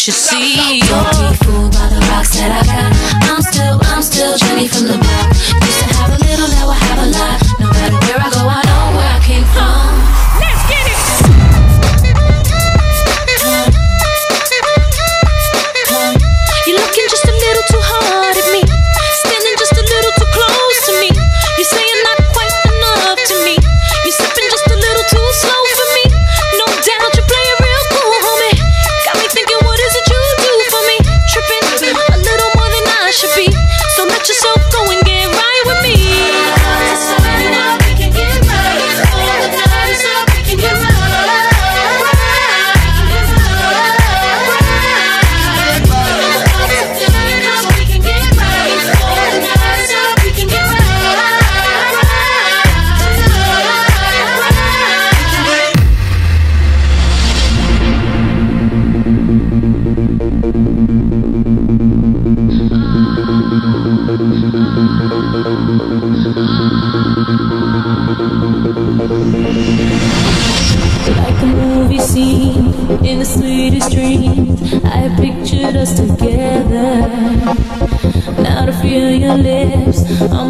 what you see.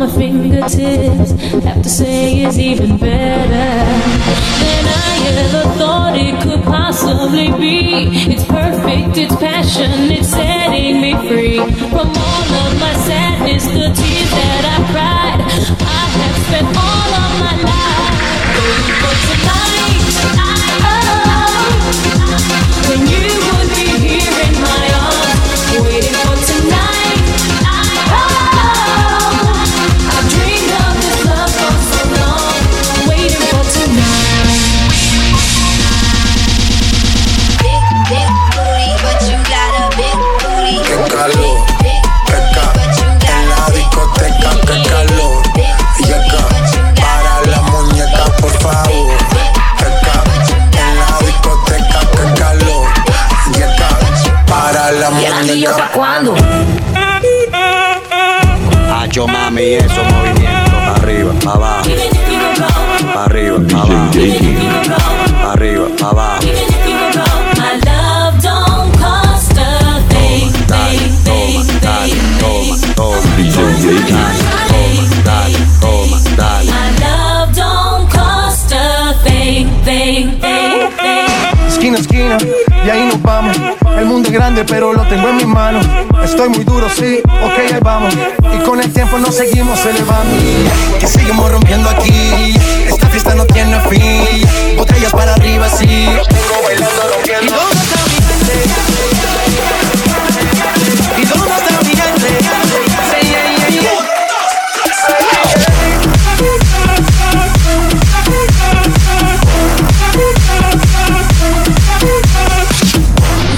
my fingertips. Have to say it's even better than I ever thought it could possibly be. It's perfect, it's passion, it's setting me free from all of my sadness, the tears that I. abajo. Esquina, esquina, y ahí nos vamos. El mundo es grande, pero lo tengo en mis manos. Estoy muy duro, sí, ok, ahí vamos. Y con el tiempo nos seguimos elevando. Que seguimos rompiendo aquí Esta fiesta no tiene fin. Botellas para arriba, sí.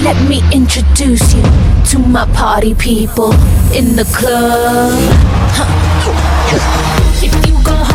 Let me introduce you to my party people in the club. If you gon'